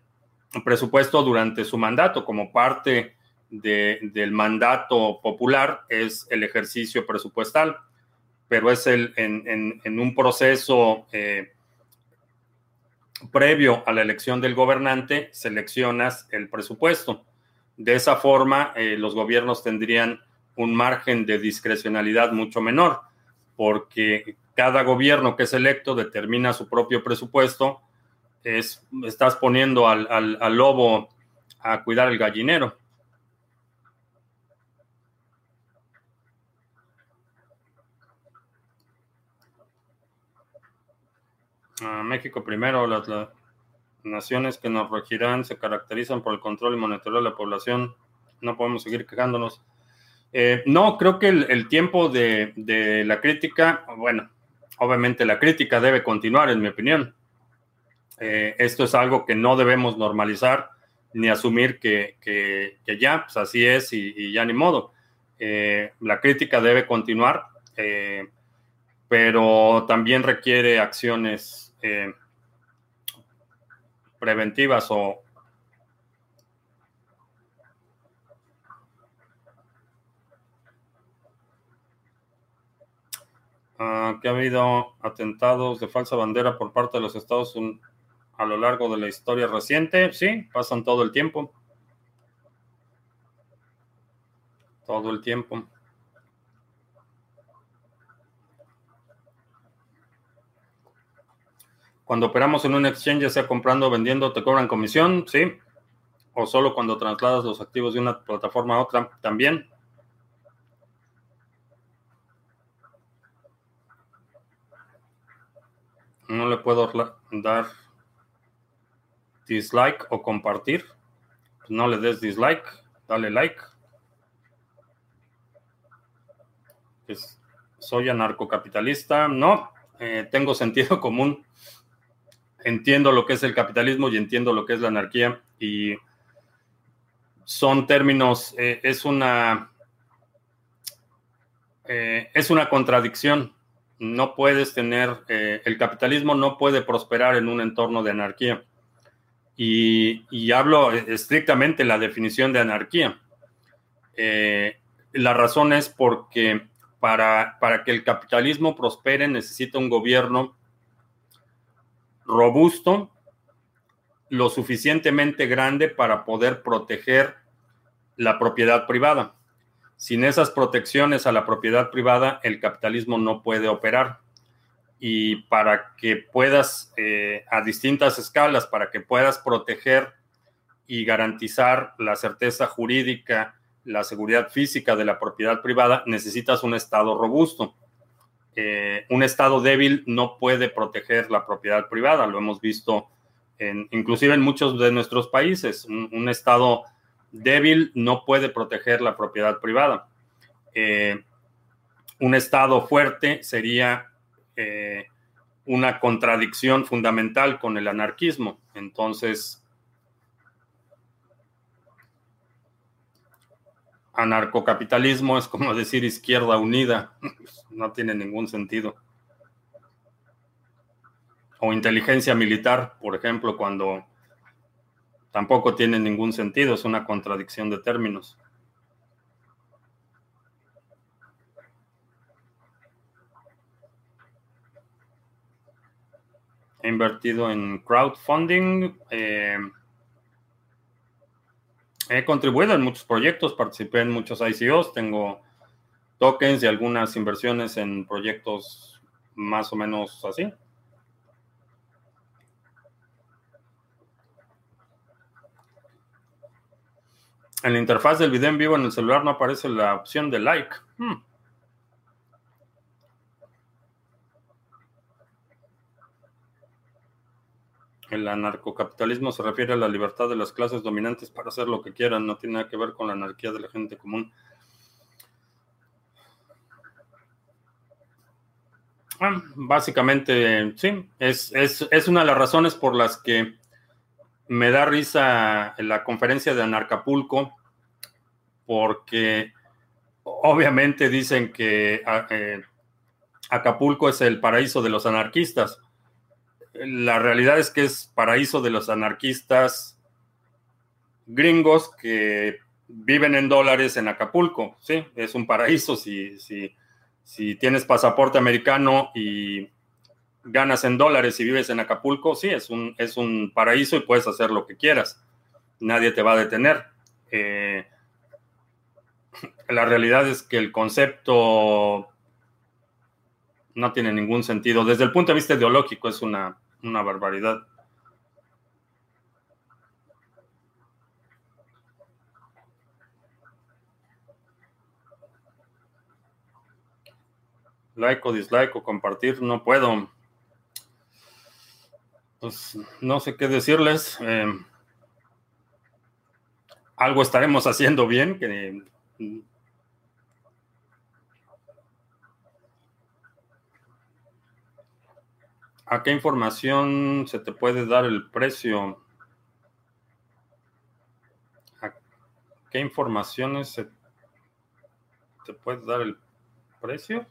presupuesto durante su mandato como parte de, del mandato popular es el ejercicio presupuestal, pero es el, en, en, un proceso eh, previo a la elección del gobernante, seleccionas el presupuesto. De esa forma, eh, los gobiernos tendrían un margen de discrecionalidad mucho menor, porque cada gobierno que es electo determina su propio presupuesto, es, estás poniendo al, al, lobo a cuidar el gallinero. México primero, las, naciones que nos regirán se caracterizan por el control y monitoreo de la población. No podemos seguir quejándonos. Eh, no, creo que el, tiempo de, la crítica, bueno, obviamente la crítica debe continuar, en mi opinión. Eh, esto es algo que no debemos normalizar ni asumir que, ya, pues así es y, ya ni modo. Eh, la crítica debe continuar, pero también requiere acciones preventivas o uh, que ha habido atentados de falsa bandera por parte de los Estados Unidos a lo largo de la historia reciente. Sí, pasan todo el tiempo. Todo el tiempo. Cuando operamos en un exchange, sea comprando o vendiendo, ¿te cobran comisión? Sí. O solo cuando trasladas los activos de una plataforma a otra, también. No le puedo dar dislike o compartir. No le des dislike, dale like. soy anarcocapitalista. No, eh, tengo sentido <laughs> común entiendo lo que es el capitalismo y entiendo lo que es la anarquía y son términos, eh, es una eh, es una contradicción. No puedes tener, eh, el capitalismo no puede prosperar en un entorno de anarquía. Y, hablo estrictamente la definición de anarquía. la razón es porque para, para que el capitalismo prospere necesita un gobierno robusto, lo suficientemente grande para poder proteger la propiedad privada. Sin esas protecciones a la propiedad privada, el capitalismo no puede operar. Y para que puedas, eh, a distintas escalas, para que puedas proteger y garantizar la certeza jurídica, la seguridad física de la propiedad privada, necesitas un Estado robusto. Eh, un Estado débil no puede proteger la propiedad privada. Lo hemos visto en, inclusive en muchos de nuestros países. Un, Estado débil no puede proteger la propiedad privada. Eh, un Estado fuerte sería eh, una contradicción fundamental con el anarquismo. Entonces, anarcocapitalismo es como decir izquierda unida, no tiene ningún sentido. O inteligencia militar, por ejemplo, cuando tampoco tiene ningún sentido, es una contradicción de términos. He invertido en crowdfunding. Eh, He contribuido en muchos proyectos, participé en muchos ICOs, tengo tokens y algunas inversiones en proyectos más o menos así. En la interfaz del video en vivo en el celular no aparece la opción de like. Hmm. El anarcocapitalismo se refiere a la libertad de las clases dominantes para hacer lo que quieran, no tiene nada que ver con la anarquía de la gente común. Ah, básicamente, sí, es, es, es una de las razones por las que me da risa la conferencia de Anarcapulco, porque obviamente dicen que ah, eh, Acapulco es el paraíso de los anarquistas. La realidad es que es paraíso de los anarquistas gringos que viven en dólares en Acapulco. Sí, es un paraíso si, si, si tienes pasaporte americano y ganas en dólares y vives en Acapulco, sí, es un, es un paraíso y puedes hacer lo que quieras. Nadie te va a detener. Eh, la realidad es que el concepto no tiene ningún sentido. Desde el punto de vista ideológico es una, una barbaridad. like o dislike o compartir, no puedo. Pues no sé qué decirles. Em, algo estaremos haciendo bien. Que, ¿A qué información se te puede dar el precio? ¿A qué informaciones se te puede dar el precio?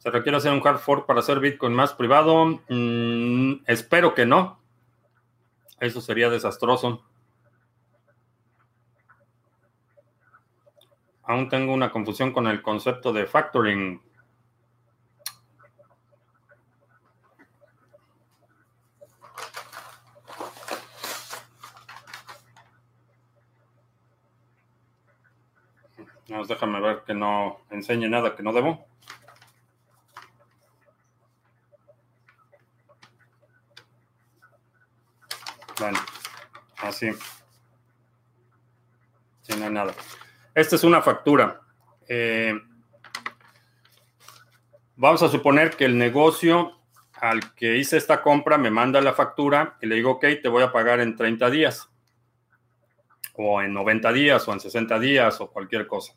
¿Se requiere hacer un hard fork para hacer Bitcoin más privado? Mm, espero que no. Eso sería desastroso. Aún tengo una confusión con el concepto de factoring. déjame ver que no enseñe nada que no debo. Bueno, así. Si no hay nada. Esta es una factura. Eh, vamos a suponer que el negocio al que hice esta compra me manda la factura y le digo, ok, te voy a pagar en 30 días, o en 90 días, o en 60 días, o cualquier cosa.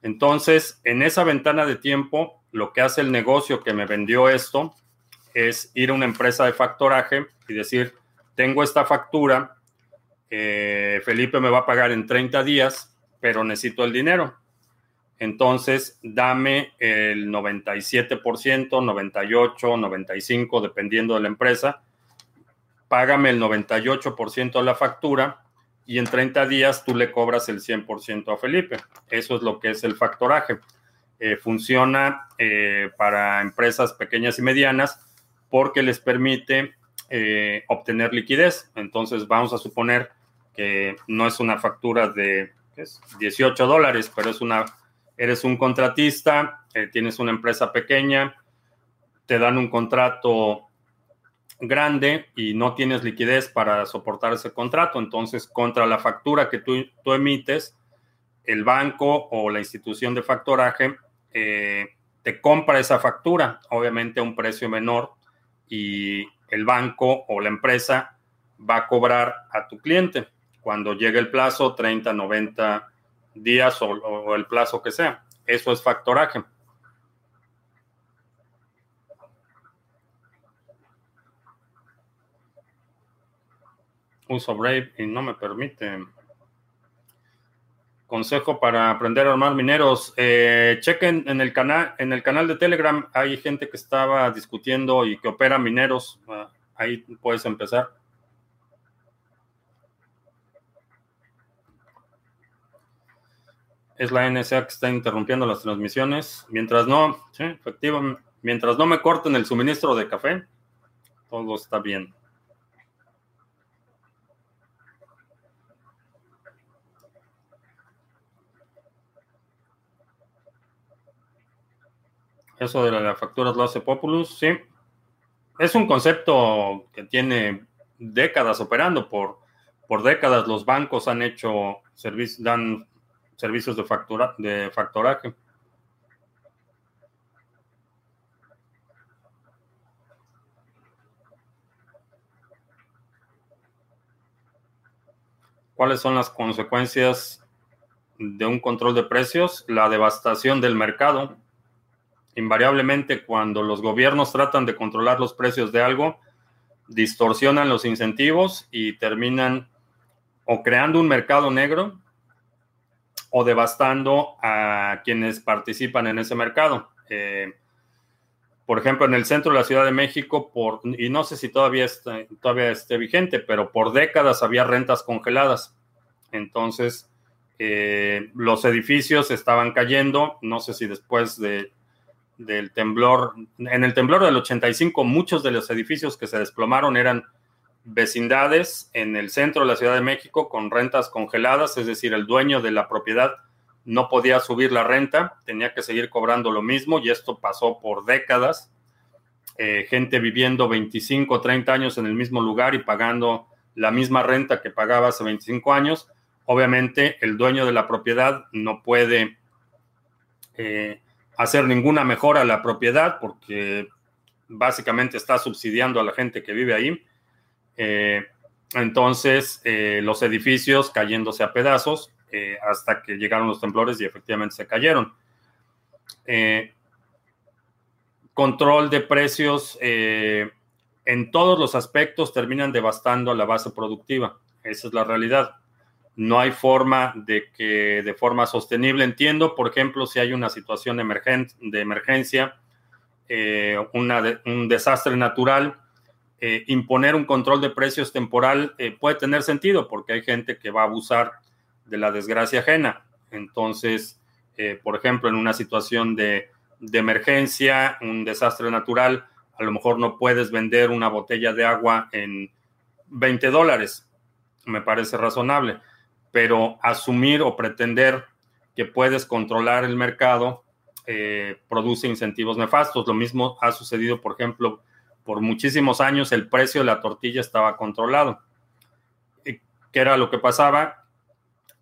Entonces, en esa ventana de tiempo, lo que hace el negocio que me vendió esto es ir a una empresa de factoraje y decir, tengo esta factura, Felipe me va a pagar en 30 días, pero necesito el dinero. Entonces, dame el 97%, 98, 95, dependiendo de la empresa. Págame el 98% de la factura y en 30 días tú le cobras el 100% a Felipe. Eso es lo que es el factoraje. Eh, funciona eh, para empresas pequeñas y medianas porque les permite eh, obtener liquidez. Entonces vamos a suponer que no es una factura de 18 dólares, pero es una, eres un contratista, eh, tienes una empresa pequeña, te dan un contrato grande y no tienes liquidez para soportar ese contrato. Entonces, contra la factura que tú, tú emites, el banco o la institución de factoraje eh, te compra esa factura, obviamente a un precio menor y el banco o la empresa va a cobrar a tu cliente cuando llegue el plazo, 30, 90 días o, el plazo que sea. Eso es factoraje. Uso Brave y no me permite. Consejo para aprender a armar mineros. Eh, chequen en el canal, en el canal de Telegram. Hay gente que estaba discutiendo y que opera mineros. Ah, ahí puedes empezar. Es la NSA que está interrumpiendo las transmisiones. Mientras no, sí, efectivamente, mientras no me corten el suministro de café, todo está bien. Eso de las facturas lo hace Populus, sí. Es un concepto que tiene décadas operando. Por, por décadas los bancos han hecho dan servicios de, factura, de factoraje. ¿Cuáles son las consecuencias de un control de precios, la devastación del mercado. Invariablemente cuando los gobiernos tratan de controlar los precios de algo, distorsionan los incentivos y terminan o creando un mercado negro o devastando a quienes participan en ese mercado. Eh, por ejemplo, en el centro de la Ciudad de México, por, y no sé si todavía, está, todavía esté vigente, pero por décadas había rentas congeladas. Entonces, eh, los edificios estaban cayendo, no sé si después de, del temblor, en el temblor del 85, muchos de los edificios que se desplomaron eran vecindades en el centro de la Ciudad de México con rentas congeladas, es decir, el dueño de la propiedad no podía subir la renta, tenía que seguir cobrando lo mismo y esto pasó por décadas. Eh, gente viviendo 25, 30 años en el mismo lugar y pagando la misma renta que pagaba hace 25 años. Obviamente el dueño de la propiedad no puede eh, hacer ninguna mejora a la propiedad porque básicamente está subsidiando a la gente que vive ahí. Eh, entonces, los edificios cayéndose a pedazos, eh, hasta que llegaron los temblores y efectivamente se cayeron. Eh, control de precios eh, en todos los aspectos terminan devastando a la base productiva. Esa es la realidad. No hay forma de que de forma sostenible, entiendo, por ejemplo, si hay una situación de emergencia, un desastre natural, imponer un control de precios temporal puede tener sentido porque hay gente que va a abusar de la desgracia ajena. Entonces, eh, por ejemplo, en una situación de, emergencia, un desastre natural, a lo mejor no puedes vender una botella de agua en 20 dólares. Me parece razonable. Pero asumir o pretender que puedes controlar el mercado eh, produce incentivos nefastos. Lo mismo ha sucedido, por ejemplo, por muchísimos años el precio de la tortilla estaba controlado. ¿Qué era lo que pasaba?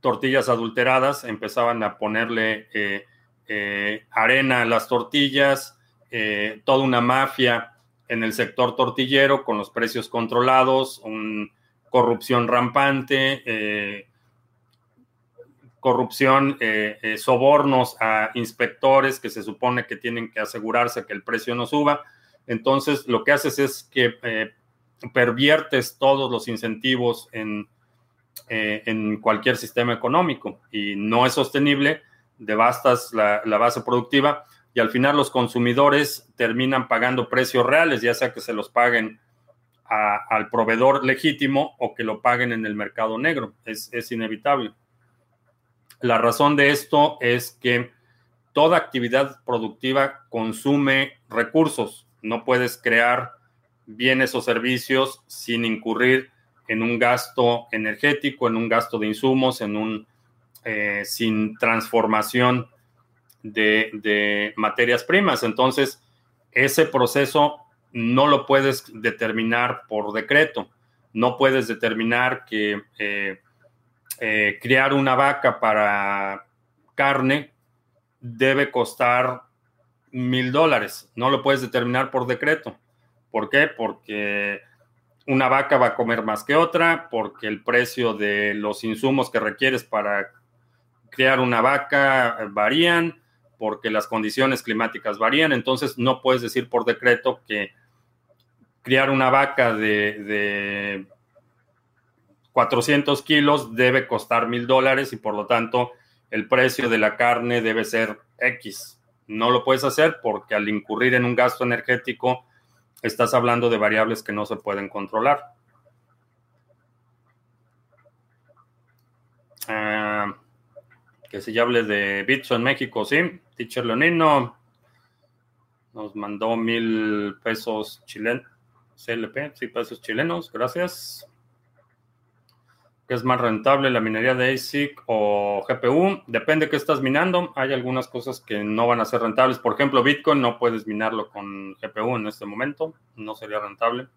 tortillas adulteradas, empezaban a ponerle eh, eh, arena a las tortillas, eh, toda una mafia en el sector tortillero con los precios controlados, corrupción rampante, corrupción, sobornos a inspectores que se supone que tienen que asegurarse que el precio no suba. Entonces, lo que haces es que perviertes todos los incentivos en eh, cualquier sistema económico y no es sostenible, devastas la, base productiva y al final los consumidores terminan pagando precios reales, ya sea que se los paguen al proveedor legítimo o que lo paguen en el mercado negro. Es inevitable. La razón de esto es que toda actividad productiva consume recursos. No puedes crear bienes o servicios sin incurrir en un gasto energético, en un gasto de insumos, en un eh, sin transformación de, materias primas. Entonces, ese proceso no lo puedes determinar por decreto. No puedes determinar que eh, eh, criar una vaca para carne debe costar mil dólares. No lo puedes determinar por decreto. ¿Por qué? Porque una vaca va a comer más que otra porque el precio de los insumos que requieres para criar una vaca varían, porque las condiciones climáticas varían. Entonces, no puedes decir por decreto que criar una vaca de, 400 kilos debe costar mil dólares y por lo tanto el precio de la carne debe ser X. No lo puedes hacer porque al incurrir en un gasto energético, estás hablando de variables que no se pueden controlar. Ah, que si ya hable de Bitso en México, sí. Teacher Leonino nos mandó mil pesos chilenos, CLP, sí, pesos chilenos, gracias. ¿Qué es más rentable, la minería de ASIC o GPU? Depende de qué estás minando. Hay algunas cosas que no van a ser rentables. Por ejemplo, Bitcoin no puedes minarlo con GPU en este momento. No sería rentable.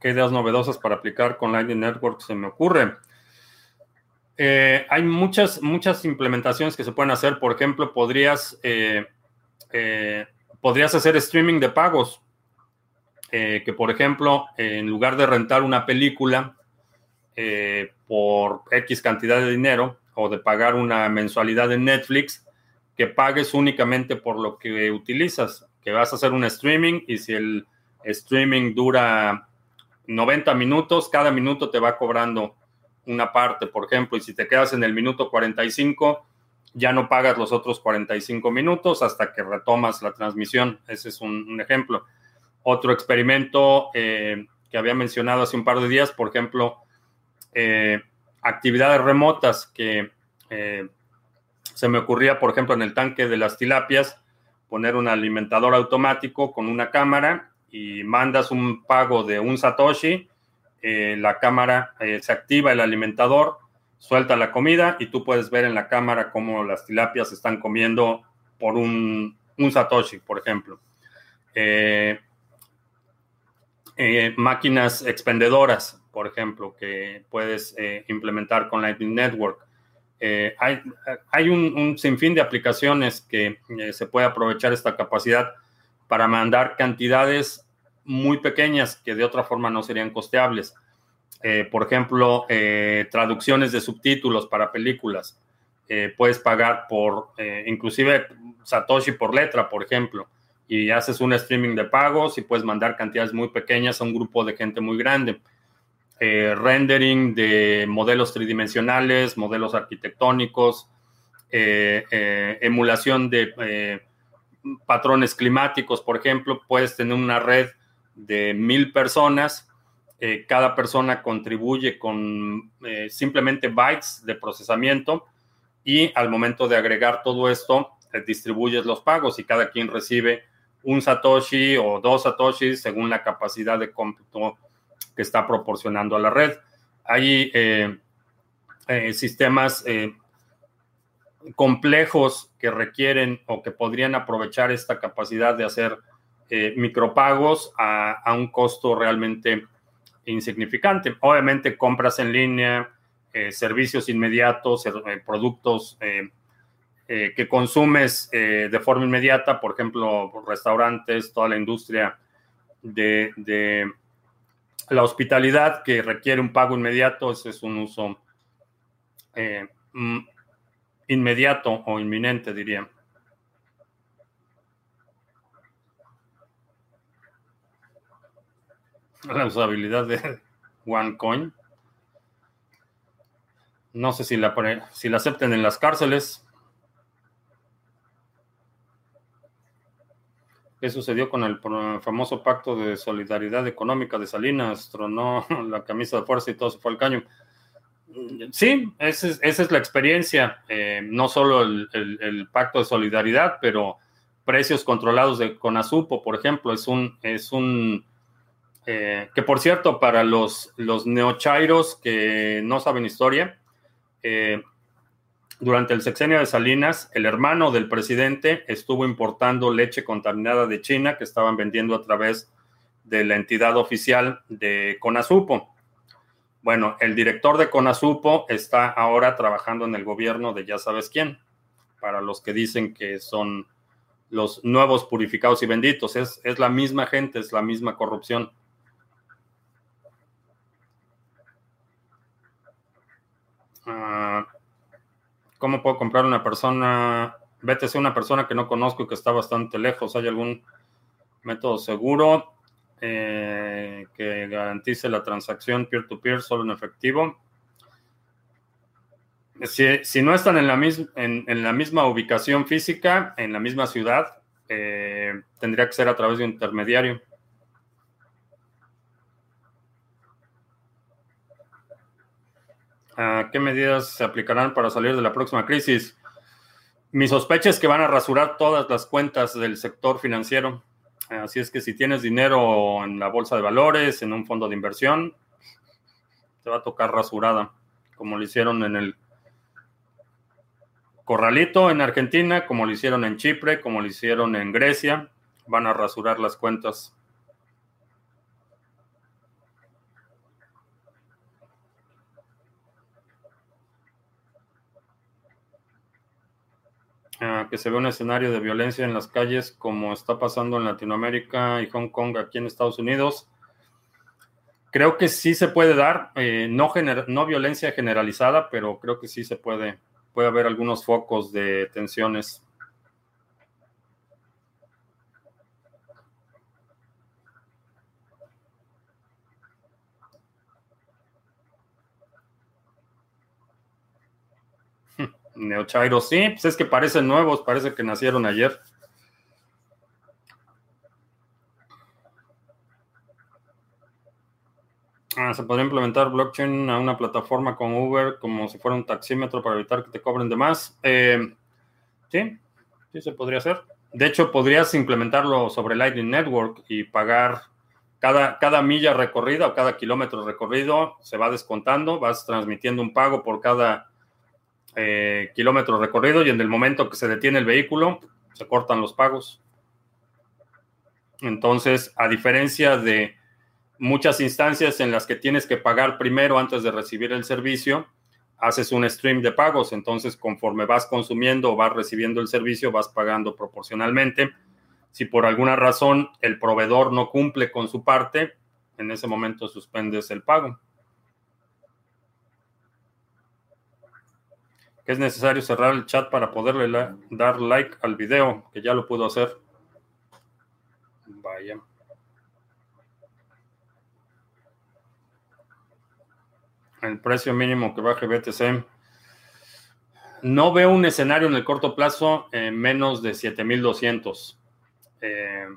¿Qué ideas novedosas para aplicar con Lightning Network se me ocurre? Eh, hay muchas, muchas implementaciones que se pueden hacer. Por ejemplo, podrías, eh, eh, podrías hacer streaming de pagos eh, que, por ejemplo, en lugar de rentar una película, eh, por X cantidad de dinero o de pagar una mensualidad en Netflix, que pagues únicamente por lo que utilizas, que vas a hacer un streaming y si el streaming dura 90 minutos, cada minuto te va cobrando una parte, por ejemplo, y si te quedas en el minuto 45, ya no pagas los otros 45 minutos hasta que retomas la transmisión. Ese es un, ejemplo. Otro experimento eh, que había mencionado hace un par de días, por ejemplo, eh, actividades remotas que eh, se me ocurría, por ejemplo, en el tanque de las tilapias, poner un alimentador automático con una cámara y mandas un pago de un Satoshi, la cámara se activa el alimentador, suelta la comida y tú puedes ver en la cámara cómo las tilapias están comiendo por un Satoshi, por ejemplo. Máquinas expendedoras, por ejemplo, que puedes eh, implementar con Lightning Network. Eh, hay, un, sinfín de aplicaciones que eh, se puede aprovechar esta capacidad para mandar cantidades muy pequeñas que de otra forma no serían costeables. por ejemplo, traducciones de subtítulos para películas. puedes pagar por, inclusive Satoshi por letra, por ejemplo, y haces un streaming de pagos y puedes mandar cantidades muy pequeñas a un grupo de gente muy grande. Eh, rendering de modelos tridimensionales, modelos arquitectónicos, eh, eh, emulación de patrones climáticos, por ejemplo, puedes tener una red de mil personas, cada persona contribuye con simplemente bytes de procesamiento y al momento de agregar todo esto, distribuyes los pagos y cada quien recibe un satoshi o dos satoshis según la capacidad de cómputo que está proporcionando a la red. Hay eh, eh, sistemas eh, complejos que requieren o que podrían aprovechar esta capacidad de hacer micropagos a, un costo realmente insignificante. Obviamente compras en línea, servicios inmediatos, productos que consumes de forma inmediata, por ejemplo, restaurantes, toda la industria de la hospitalidad que requiere un pago inmediato, ese es un uso eh, mm, inmediato o inminente, diría. La usabilidad de OneCoin. No sé si la, si la acepten en las cárceles. ¿Qué sucedió con el famoso pacto de solidaridad económica de Salinas? Tronó <laughs> la camisa de fuerza y todo se fue al caño. Sí, esa es, la experiencia. Eh, no solo el, pacto de solidaridad, pero precios controlados de Conasupo, por ejemplo, es un, es un eh, que por cierto, para los, los neochairos que no saben historia, eh, durante el sexenio de Salinas, el hermano del presidente estuvo importando leche contaminada de China que estaban vendiendo a través de la entidad oficial de Conasupo. Bueno, el director de Conasupo está ahora trabajando en el gobierno de ya sabes quién, para los que dicen que son los nuevos purificados y benditos. Es, es la misma gente, es la misma corrupción. Ah, ¿Cómo puedo comprar una persona? A una persona que no conozco y que está bastante lejos. ¿Hay algún método seguro eh, que garantice la transacción peer-to-peer solo en efectivo? Si, no están en la, en, la, misma ubicación física, en la misma ciudad, eh, tendría que ser a través de un intermediario. ¿Qué medidas se aplicarán para salir de la próxima crisis? Mi sospecha es que van a rasurar todas las cuentas del sector financiero. Así es que si tienes dinero en la bolsa de valores, en un fondo de inversión, te va a tocar rasurada, como lo hicieron en el Corralito en Argentina, como lo hicieron en Chipre, como lo hicieron en Grecia. Van a rasurar las cuentas. Que se ve un escenario de violencia en las calles como está pasando en Latinoamérica y Hong Kong aquí en Estados Unidos. Creo que sí se puede dar, eh, no, no violencia generalizada, pero creo que sí se puede, puede haber algunos focos de tensiones. Neochairo, sí, pues es que parecen nuevos, parece que nacieron ayer. Ah, se podría implementar blockchain a una plataforma con Uber como si fuera un taxímetro para evitar que te cobren de más. Eh, sí, sí se podría hacer. De hecho, podrías implementarlo sobre Lightning Network y pagar cada, cada milla recorrida o cada kilómetro recorrido, se va descontando, vas transmitiendo un pago por cada eh, kilómetro recorrido y en el momento que se detiene el vehículo, se cortan los pagos. Entonces, a diferencia de muchas instancias en las que tienes que pagar primero antes de recibir el servicio, haces un stream de pagos, entonces conforme vas consumiendo o vas recibiendo el servicio, vas pagando proporcionalmente. Si por alguna razón el proveedor no cumple con su parte, en ese momento suspendes el pago. Es necesario cerrar el chat para poderle dar like al video, que ya lo puedo hacer. Vaya. El precio mínimo que baje BTC. No veo un escenario en el corto plazo en menos de 7200. Eh,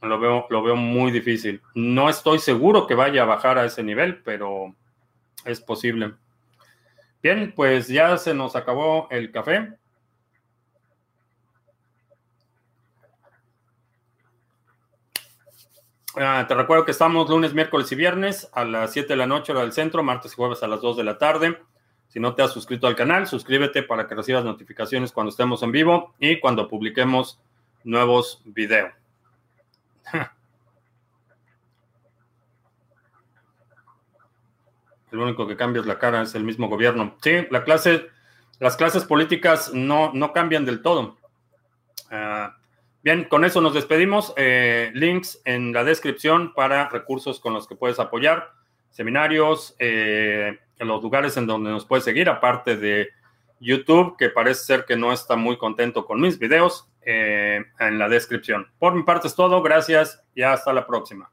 lo, veo, lo veo muy difícil. No estoy seguro que vaya a bajar a ese nivel, pero es posible. Bien, pues ya se nos acabó el café. Ah, te recuerdo que estamos lunes, miércoles y viernes a las 7 de la noche hora del centro, martes y jueves a las 2 de la tarde. Si no te has suscrito al canal, suscríbete para que recibas notificaciones cuando estemos en vivo y cuando publiquemos nuevos videos. <laughs> El único que cambia es la cara, es el mismo gobierno. Sí, la clase, las clases políticas no, no cambian del todo. Ah, bien, con eso nos despedimos. Eh, links en la descripción para recursos con los que puedes apoyar, seminarios, eh, en los lugares en donde nos puedes seguir, aparte de YouTube, que parece ser que no está muy contento con mis videos, eh, en la descripción. Por mi parte es todo, gracias y hasta la próxima.